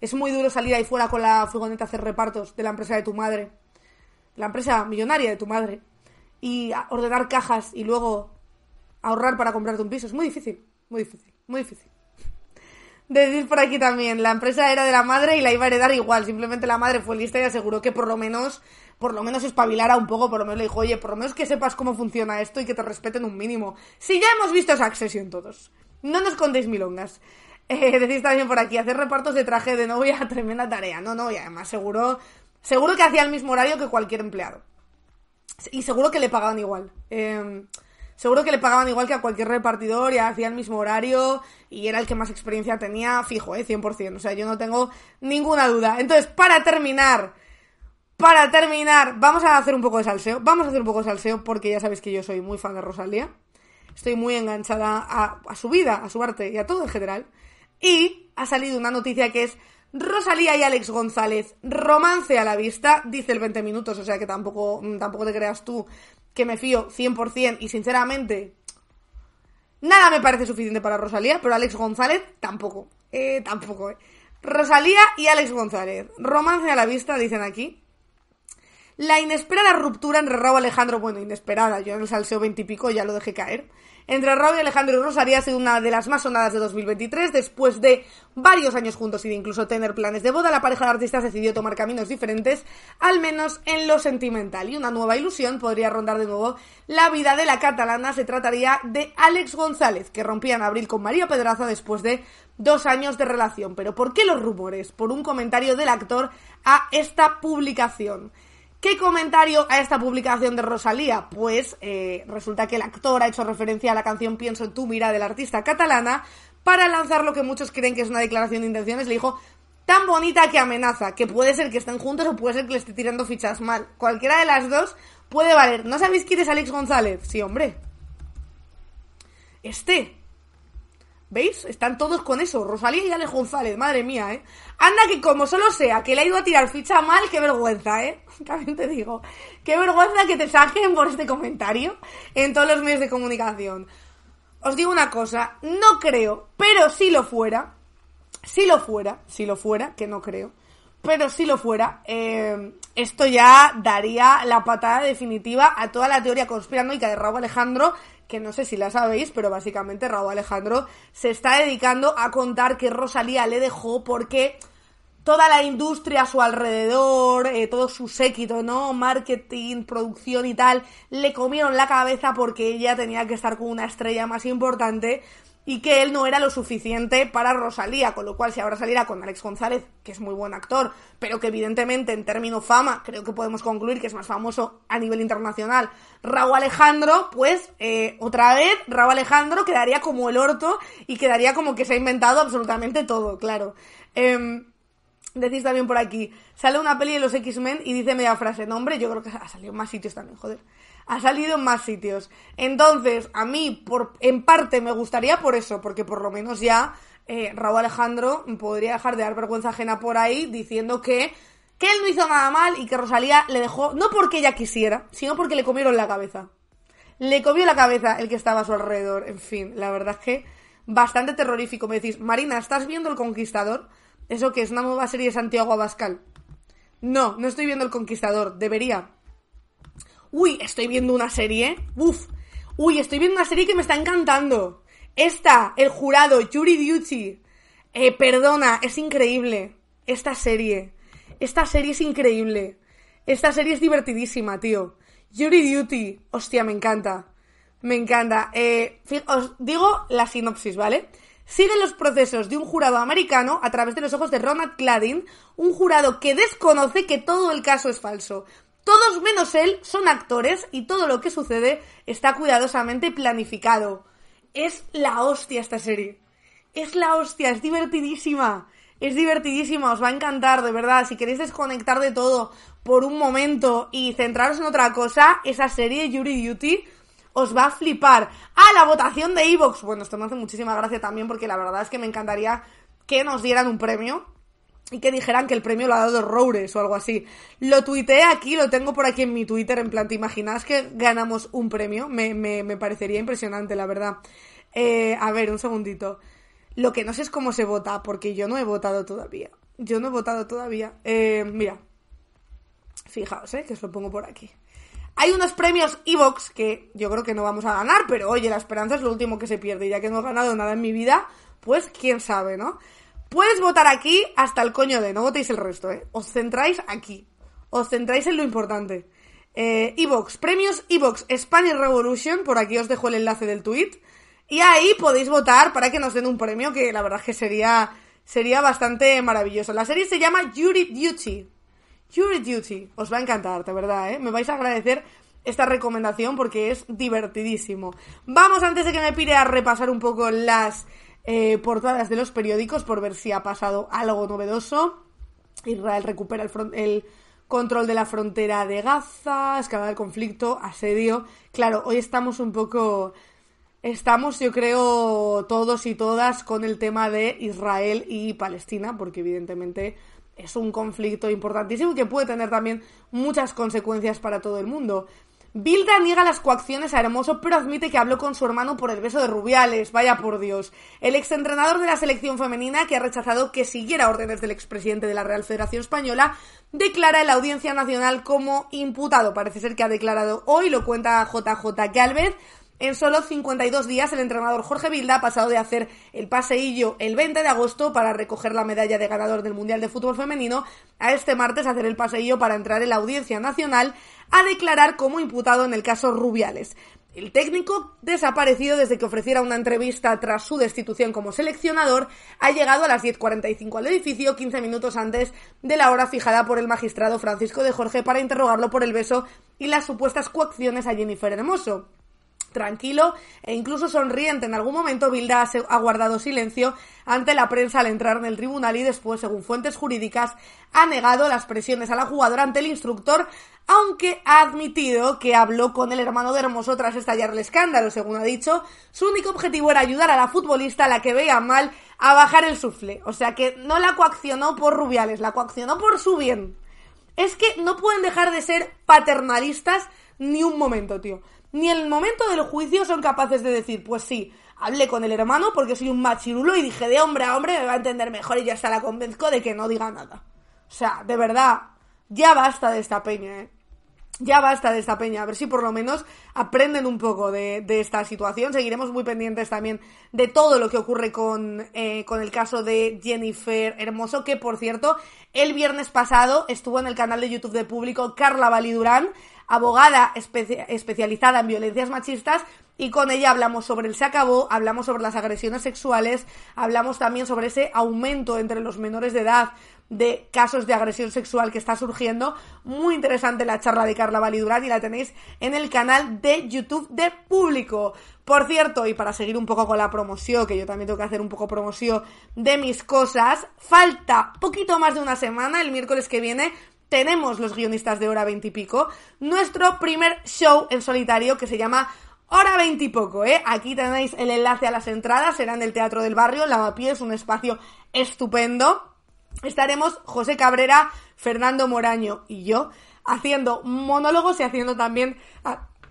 Es muy duro salir ahí fuera con la furgoneta a hacer repartos de la empresa de tu madre. La empresa millonaria de tu madre. Y ordenar cajas y luego ahorrar para comprarte un piso. Es muy difícil, muy difícil, muy difícil. Decir por aquí también, la empresa era de la madre y la iba a heredar igual. Simplemente la madre fue lista y aseguró que por lo menos, por lo menos espabilara un poco, por lo menos le dijo, oye, por lo menos que sepas cómo funciona esto y que te respeten un mínimo. Si ya hemos visto esa accesión todos. No nos contéis milongas. Eh, decís también por aquí, hacer repartos de traje de novia, tremenda tarea. No, no, y además seguro, seguro que hacía el mismo horario que cualquier empleado. Y seguro que le pagaban igual. Eh, seguro que le pagaban igual que a cualquier repartidor y hacía el mismo horario y era el que más experiencia tenía, fijo, ¿eh? 100%. O sea, yo no tengo ninguna duda. Entonces, para terminar, para terminar, vamos a hacer un poco de salseo. Vamos a hacer un poco de salseo porque ya sabéis que yo soy muy fan de Rosalía. Estoy muy enganchada a, su vida, a su arte y a todo en general. Y ha salido una noticia que es Rosalía y Alex González, romance a la vista, dice el 20 minutos, o sea que tampoco, tampoco te creas tú que me fío 100% y sinceramente nada me parece suficiente para Rosalía, pero Alex González tampoco. Eh, tampoco, eh. Rosalía y Alex González. Romance a la vista, dicen aquí. La inesperada ruptura entre Raúl Alejandro, bueno, inesperada, yo en el salseo 20 y pico ya lo dejé caer. Entre Raúl y Alejandro y Rosalía ha sido una de las más sonadas de 2023. Después de varios años juntos y de incluso tener planes de boda, la pareja de artistas decidió tomar caminos diferentes, al menos en lo sentimental. Y una nueva ilusión podría rondar de nuevo la vida de la catalana. Se trataría de Alex González, que rompía en abril con María Pedraza después de dos años de relación. Pero ¿por qué los rumores? Por un comentario del actor a esta publicación. ¿Qué comentario a esta publicación de Rosalía? Pues eh, resulta que el actor ha hecho referencia a la canción Pienso en tu mira del artista catalana para lanzar lo que muchos creen que es una declaración de intenciones. Le dijo tan bonita que amenaza, que puede ser que estén juntos o puede ser que le esté tirando fichas mal. Cualquiera de las dos puede valer. ¿No sabéis quién es Alex González? Sí, hombre. Este. ¿Veis? Están todos con eso. Rosalía y Alex González, madre mía, ¿eh? Anda que como solo sea que le ha ido a tirar ficha mal, qué vergüenza, ¿eh? También te digo. Qué vergüenza que te saquen por este comentario en todos los medios de comunicación. Os digo una cosa, no creo, pero si lo fuera, si lo fuera, si lo fuera, que no creo, pero si lo fuera, eh, esto ya daría la patada definitiva a toda la teoría conspiranoica de Raúl Alejandro que no sé si la sabéis, pero básicamente Raúl Alejandro se está dedicando a contar que Rosalía le dejó porque toda la industria a su alrededor, eh, todo su séquito, ¿no? Marketing, producción y tal, le comieron la cabeza porque ella tenía que estar con una estrella más importante y que él no era lo suficiente para Rosalía, con lo cual si ahora saliera con Alex González, que es muy buen actor, pero que evidentemente en términos fama, creo que podemos concluir que es más famoso a nivel internacional, Raúl Alejandro, pues eh, otra vez Raúl Alejandro quedaría como el orto y quedaría como que se ha inventado absolutamente todo, claro. Eh, decís también por aquí, sale una peli de los X-Men y dice media frase, no hombre, yo creo que ha salido en más sitios también, joder ha salido en más sitios. Entonces, a mí, por, en parte, me gustaría por eso, porque por lo menos ya eh, Raúl Alejandro podría dejar de dar vergüenza ajena por ahí diciendo que, que él no hizo nada mal y que Rosalía le dejó, no porque ella quisiera, sino porque le comieron la cabeza. Le comió la cabeza el que estaba a su alrededor. En fin, la verdad es que bastante terrorífico. Me decís, Marina, ¿estás viendo El Conquistador? ¿Eso que es una nueva serie de Santiago Abascal? No, no estoy viendo El Conquistador. Debería. Uy, estoy viendo una serie. Uf. Uy, estoy viendo una serie que me está encantando. Esta, El Jurado, Jury Duty. Eh, perdona, es increíble. Esta serie. Esta serie es increíble. Esta serie es divertidísima, tío. Jury Duty. Hostia, me encanta. Me encanta. Eh, os digo la sinopsis, ¿vale? Siguen los procesos de un jurado americano a través de los ojos de Ronald Cladin, un jurado que desconoce que todo el caso es falso. Todos menos él son actores y todo lo que sucede está cuidadosamente planificado. Es la hostia esta serie. Es la hostia, es divertidísima. Es divertidísima, os va a encantar, de verdad. Si queréis desconectar de todo por un momento y centraros en otra cosa, esa serie, Yuri Duty, os va a flipar. Ah, la votación de Evox. Bueno, esto me hace muchísima gracia también porque la verdad es que me encantaría que nos dieran un premio y que dijeran que el premio lo ha dado Roures o algo así. Lo tuiteé aquí, lo tengo por aquí en mi Twitter, en plan, ¿te imaginas que ganamos un premio? Me, me, parecería impresionante, la verdad. Eh, a ver, un segundito. Lo que no sé es cómo se vota, porque yo no he votado todavía. Yo no he votado todavía. Eh, mira. Fijaos, ¿eh? Que os lo pongo por aquí. Hay unos premios Evox que yo creo que no vamos a ganar, pero oye, la esperanza es lo último que se pierde. Y ya que no he ganado nada en mi vida, pues quién sabe, ¿no? Puedes votar aquí hasta el coño de, no votéis el resto, ¿eh? Os centráis aquí. Os centráis en lo importante. Eh, Evox, premios Evox Spanish Revolution, por aquí os dejo el enlace del tweet. Y ahí podéis votar para que nos den un premio que la verdad es que sería, sería bastante maravilloso. La serie se llama Jury Duty. Jury Duty. Os va a encantar, de verdad, ¿eh? Me vais a agradecer esta recomendación porque es divertidísimo. Vamos, antes de que me pire a repasar un poco las eh, portadas de los periódicos por ver si ha pasado algo novedoso. Israel recupera el, el control de la frontera de Gaza, escalada del conflicto, asedio. Claro, hoy estamos un poco Estamos, yo creo, todos y todas con el tema de Israel y Palestina, porque evidentemente es un conflicto importantísimo que puede tener también muchas consecuencias para todo el mundo. Bilda niega las coacciones a Hermoso, pero admite que habló con su hermano por el beso de Rubiales. Vaya por Dios. El exentrenador de la selección femenina, que ha rechazado que siguiera órdenes del expresidente de la Real Federación Española, declara en la Audiencia Nacional como imputado. Parece ser que ha declarado hoy, lo cuenta JJ Galvez, en solo 52 días, el entrenador Jorge Vilda ha pasado de hacer el paseillo el 20 de agosto para recoger la medalla de ganador del Mundial de Fútbol Femenino a este martes hacer el paseillo para entrar en la Audiencia Nacional a declarar como imputado en el caso Rubiales. El técnico, desaparecido desde que ofreciera una entrevista tras su destitución como seleccionador, ha llegado a las 10.45 al edificio, 15 minutos antes de la hora fijada por el magistrado Francisco de Jorge para interrogarlo por el beso y las supuestas coacciones a Jennifer Hermoso tranquilo e incluso sonriente. En algún momento Bilda ha guardado silencio ante la prensa al entrar en el tribunal y después, según fuentes jurídicas, ha negado las presiones a la jugadora ante el instructor, aunque ha admitido que habló con el hermano de Hermoso tras estallar el escándalo. Según ha dicho, su único objetivo era ayudar a la futbolista a la que veía mal a bajar el sufle. O sea que no la coaccionó por Rubiales, la coaccionó por su bien. Es que no pueden dejar de ser paternalistas ni un momento, tío ni en el momento del juicio son capaces de decir, pues sí, hablé con el hermano porque soy un machirulo y dije de hombre a hombre me va a entender mejor y ya se la convenzco de que no diga nada. O sea, de verdad, ya basta de esta peña, ¿eh? Ya basta de esta peña, a ver si por lo menos aprenden un poco de, esta situación. Seguiremos muy pendientes también de todo lo que ocurre con, eh, con el caso de Jennifer Hermoso, que por cierto, el viernes pasado estuvo en el canal de YouTube de público Carla Validurán abogada especializada en violencias machistas y con ella hablamos sobre el se acabó, hablamos sobre las agresiones sexuales, hablamos también sobre ese aumento entre los menores de edad de casos de agresión sexual que está surgiendo. Muy interesante la charla de Carla Validurán y la tenéis en el canal de YouTube de Público. Por cierto, y para seguir un poco con la promoción, que yo también tengo que hacer un poco promoción de mis cosas, falta poquito más de una semana, el miércoles que viene, tenemos los guionistas de hora veintipico, nuestro primer show en solitario que se llama Hora veintipoco, ¿eh? Aquí tenéis el enlace a las entradas, será en el Teatro del Barrio, Lavapié es un espacio estupendo. Estaremos José Cabrera, Fernando Moraño y yo haciendo monólogos y haciendo también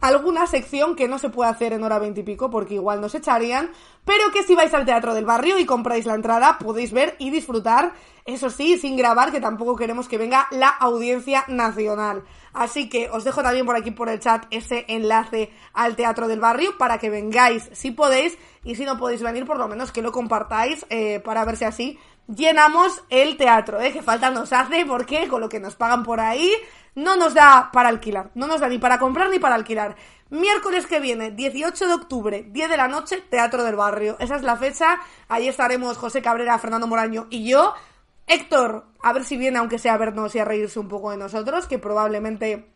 alguna sección que no se puede hacer en hora veintipico porque igual nos echarían, pero que si vais al teatro del barrio y compráis la entrada podéis ver y disfrutar, eso sí, sin grabar, que tampoco queremos que venga la audiencia nacional. Así que os dejo también por aquí por el chat ese enlace al teatro del barrio para que vengáis si podéis y si no podéis venir por lo menos que lo compartáis eh, para ver si así llenamos el teatro, ¿eh? que falta nos hace porque con lo que nos pagan por ahí no nos da para alquilar, no nos da ni para comprar ni para alquilar. Miércoles que viene, 18 de octubre, 10 de la noche, Teatro del Barrio. Esa es la fecha. Ahí estaremos José Cabrera, Fernando Moraño y yo. Héctor, a ver si viene, aunque sea a vernos y a reírse un poco de nosotros, que probablemente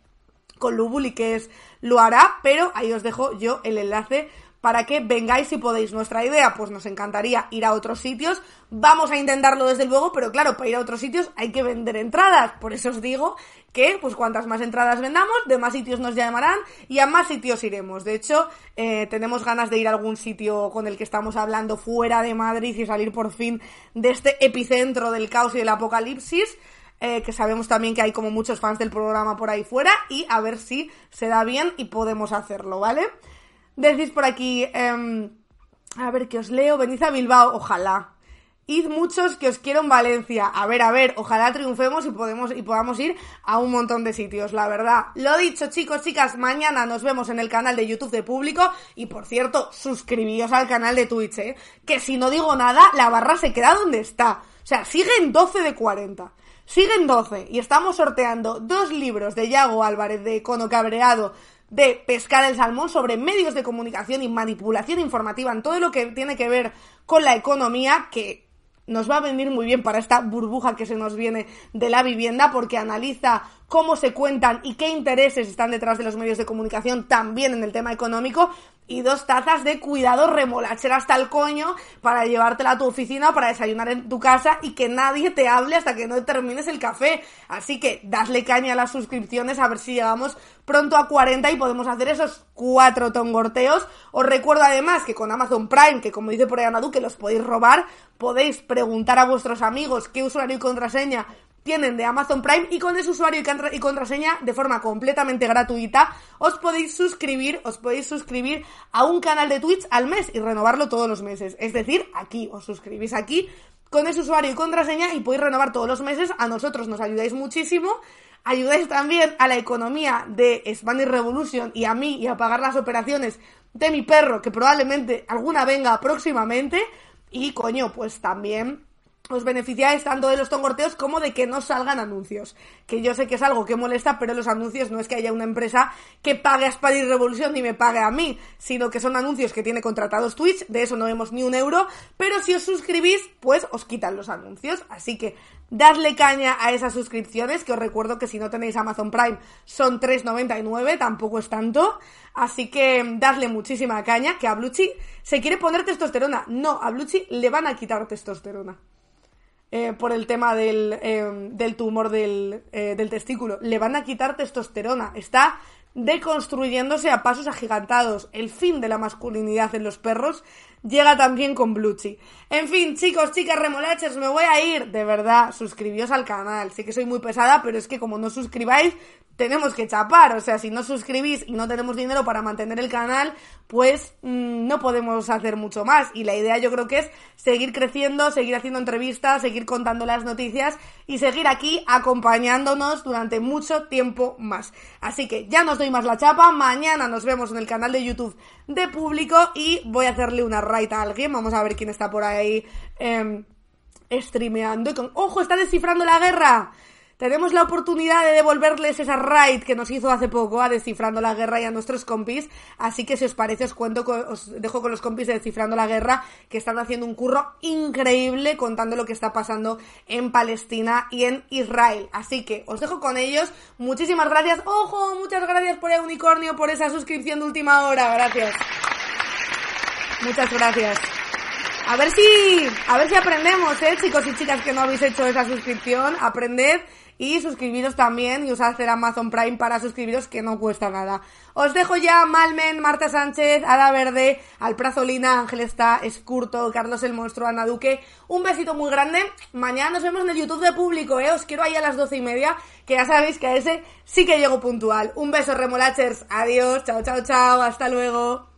con lo bully que es lo hará, pero ahí os dejo yo el enlace para que vengáis si podéis. Nuestra idea, pues nos encantaría ir a otros sitios. Vamos a intentarlo desde luego, pero claro, para ir a otros sitios hay que vender entradas. Por eso os digo que, pues cuantas más entradas vendamos, de más sitios nos llamarán y a más sitios iremos. De hecho, eh, tenemos ganas de ir a algún sitio con el que estamos hablando fuera de Madrid y salir por fin de este epicentro del caos y del apocalipsis. Eh, que sabemos también que hay como muchos fans del programa por ahí fuera y a ver si se da bien y podemos hacerlo, ¿vale? Decís por aquí, em, a ver que os leo, venid a Bilbao, ojalá. Id muchos que os quiero en Valencia. A ver, a ver, ojalá triunfemos y, podemos, y podamos ir a un montón de sitios, la verdad. Lo dicho, chicos, chicas, mañana nos vemos en el canal de YouTube de Público. Y por cierto, suscribíos al canal de Twitch, ¿eh? Que si no digo nada, la barra se queda donde está. O sea, sigue en 12 de 40. Siguen 12 y estamos sorteando dos libros de Yago Álvarez de Cono Cabreado de pescar el salmón sobre medios de comunicación y manipulación informativa en todo lo que tiene que ver con la economía que nos va a venir muy bien para esta burbuja que se nos viene de la vivienda porque analiza cómo se cuentan y qué intereses están detrás de los medios de comunicación también en el tema económico y dos tazas de cuidado remolachera hasta el coño para llevártela a tu oficina para desayunar en tu casa y que nadie te hable hasta que no termines el café. Así que dasle caña a las suscripciones a ver si llegamos pronto a 40 y podemos hacer esos cuatro tongorteos. Os recuerdo además que con Amazon Prime, que como dice por ahí Anadu, que los podéis robar, podéis preguntar a vuestros amigos qué usuario y contraseña tienen de Amazon Prime y con ese usuario y contraseña de forma completamente gratuita os podéis suscribir, os podéis suscribir a un canal de Twitch al mes y renovarlo todos los meses. Es decir, aquí os suscribís aquí con ese usuario y contraseña y podéis renovar todos los meses. A nosotros nos ayudáis muchísimo. Ayudáis también a la economía de Spanish Revolution y a mí y a pagar las operaciones de mi perro, que probablemente alguna venga próximamente. Y coño, pues también os beneficiáis tanto de los tongorteos como de que no salgan anuncios. Que yo sé que es algo que molesta, pero los anuncios no es que haya una empresa que pague a Spanish Revolution y me pague a mí, sino que son anuncios que tiene contratados Twitch, de eso no vemos ni un euro, pero si os suscribís, pues os quitan los anuncios. Así que dadle caña a esas suscripciones, que os recuerdo que si no tenéis Amazon Prime son 3,99, tampoco es tanto. Así que dadle muchísima caña, que a Bluchi se quiere poner testosterona. No, a Bluchi le van a quitar testosterona. Eh, por el tema del, eh, del tumor del, eh, del testículo. Le van a quitar testosterona. Está deconstruyéndose a pasos agigantados. El fin de la masculinidad en los perros llega también con Bluchi. En fin, chicos, chicas, remolachers, me voy a ir. De verdad, suscribíos al canal. Sé que soy muy pesada, pero es que como no suscribáis, tenemos que chapar. O sea, si no suscribís y no tenemos dinero para mantener el canal, pues mm, no podemos hacer mucho más. Y la idea yo creo que es seguir creciendo, seguir haciendo entrevistas, seguir contando las noticias y seguir aquí acompañándonos durante mucho tiempo más. Así que ya no os doy más la chapa. Mañana nos vemos en el canal de YouTube de público y voy a hacerle una raid a alguien. Vamos a ver quién está por ahí eh, streameando. Y con... ¡Ojo! Está descifrando la guerra tenemos la oportunidad de devolverles esa raid que nos hizo hace poco a Descifrando la Guerra y a nuestros compis. Así que si os parece, os cuento, os dejo con los compis de Descifrando la Guerra que están haciendo un curro increíble contando lo que está pasando en Palestina y en Israel. Así que os dejo con ellos. Muchísimas gracias. Ojo, muchas gracias por el unicornio, por esa suscripción de última hora. Gracias. Muchas gracias. A ver si, a ver si aprendemos, eh, chicos y chicas que no habéis hecho esa suscripción, aprended y suscribiros también y usad el Amazon Prime para suscribiros que no cuesta nada. Os dejo ya Malmen, Marta Sánchez, Ada Verde, Alprazolina, Ángel está, Escurto, Carlos el Monstruo, Ana Duque. Un besito muy grande. Mañana nos vemos en el YouTube de público, eh. Os quiero ahí a las doce y media, que ya sabéis que a ese sí que llego puntual. Un beso, remolachers. Adiós, chao, chao, chao. Hasta luego.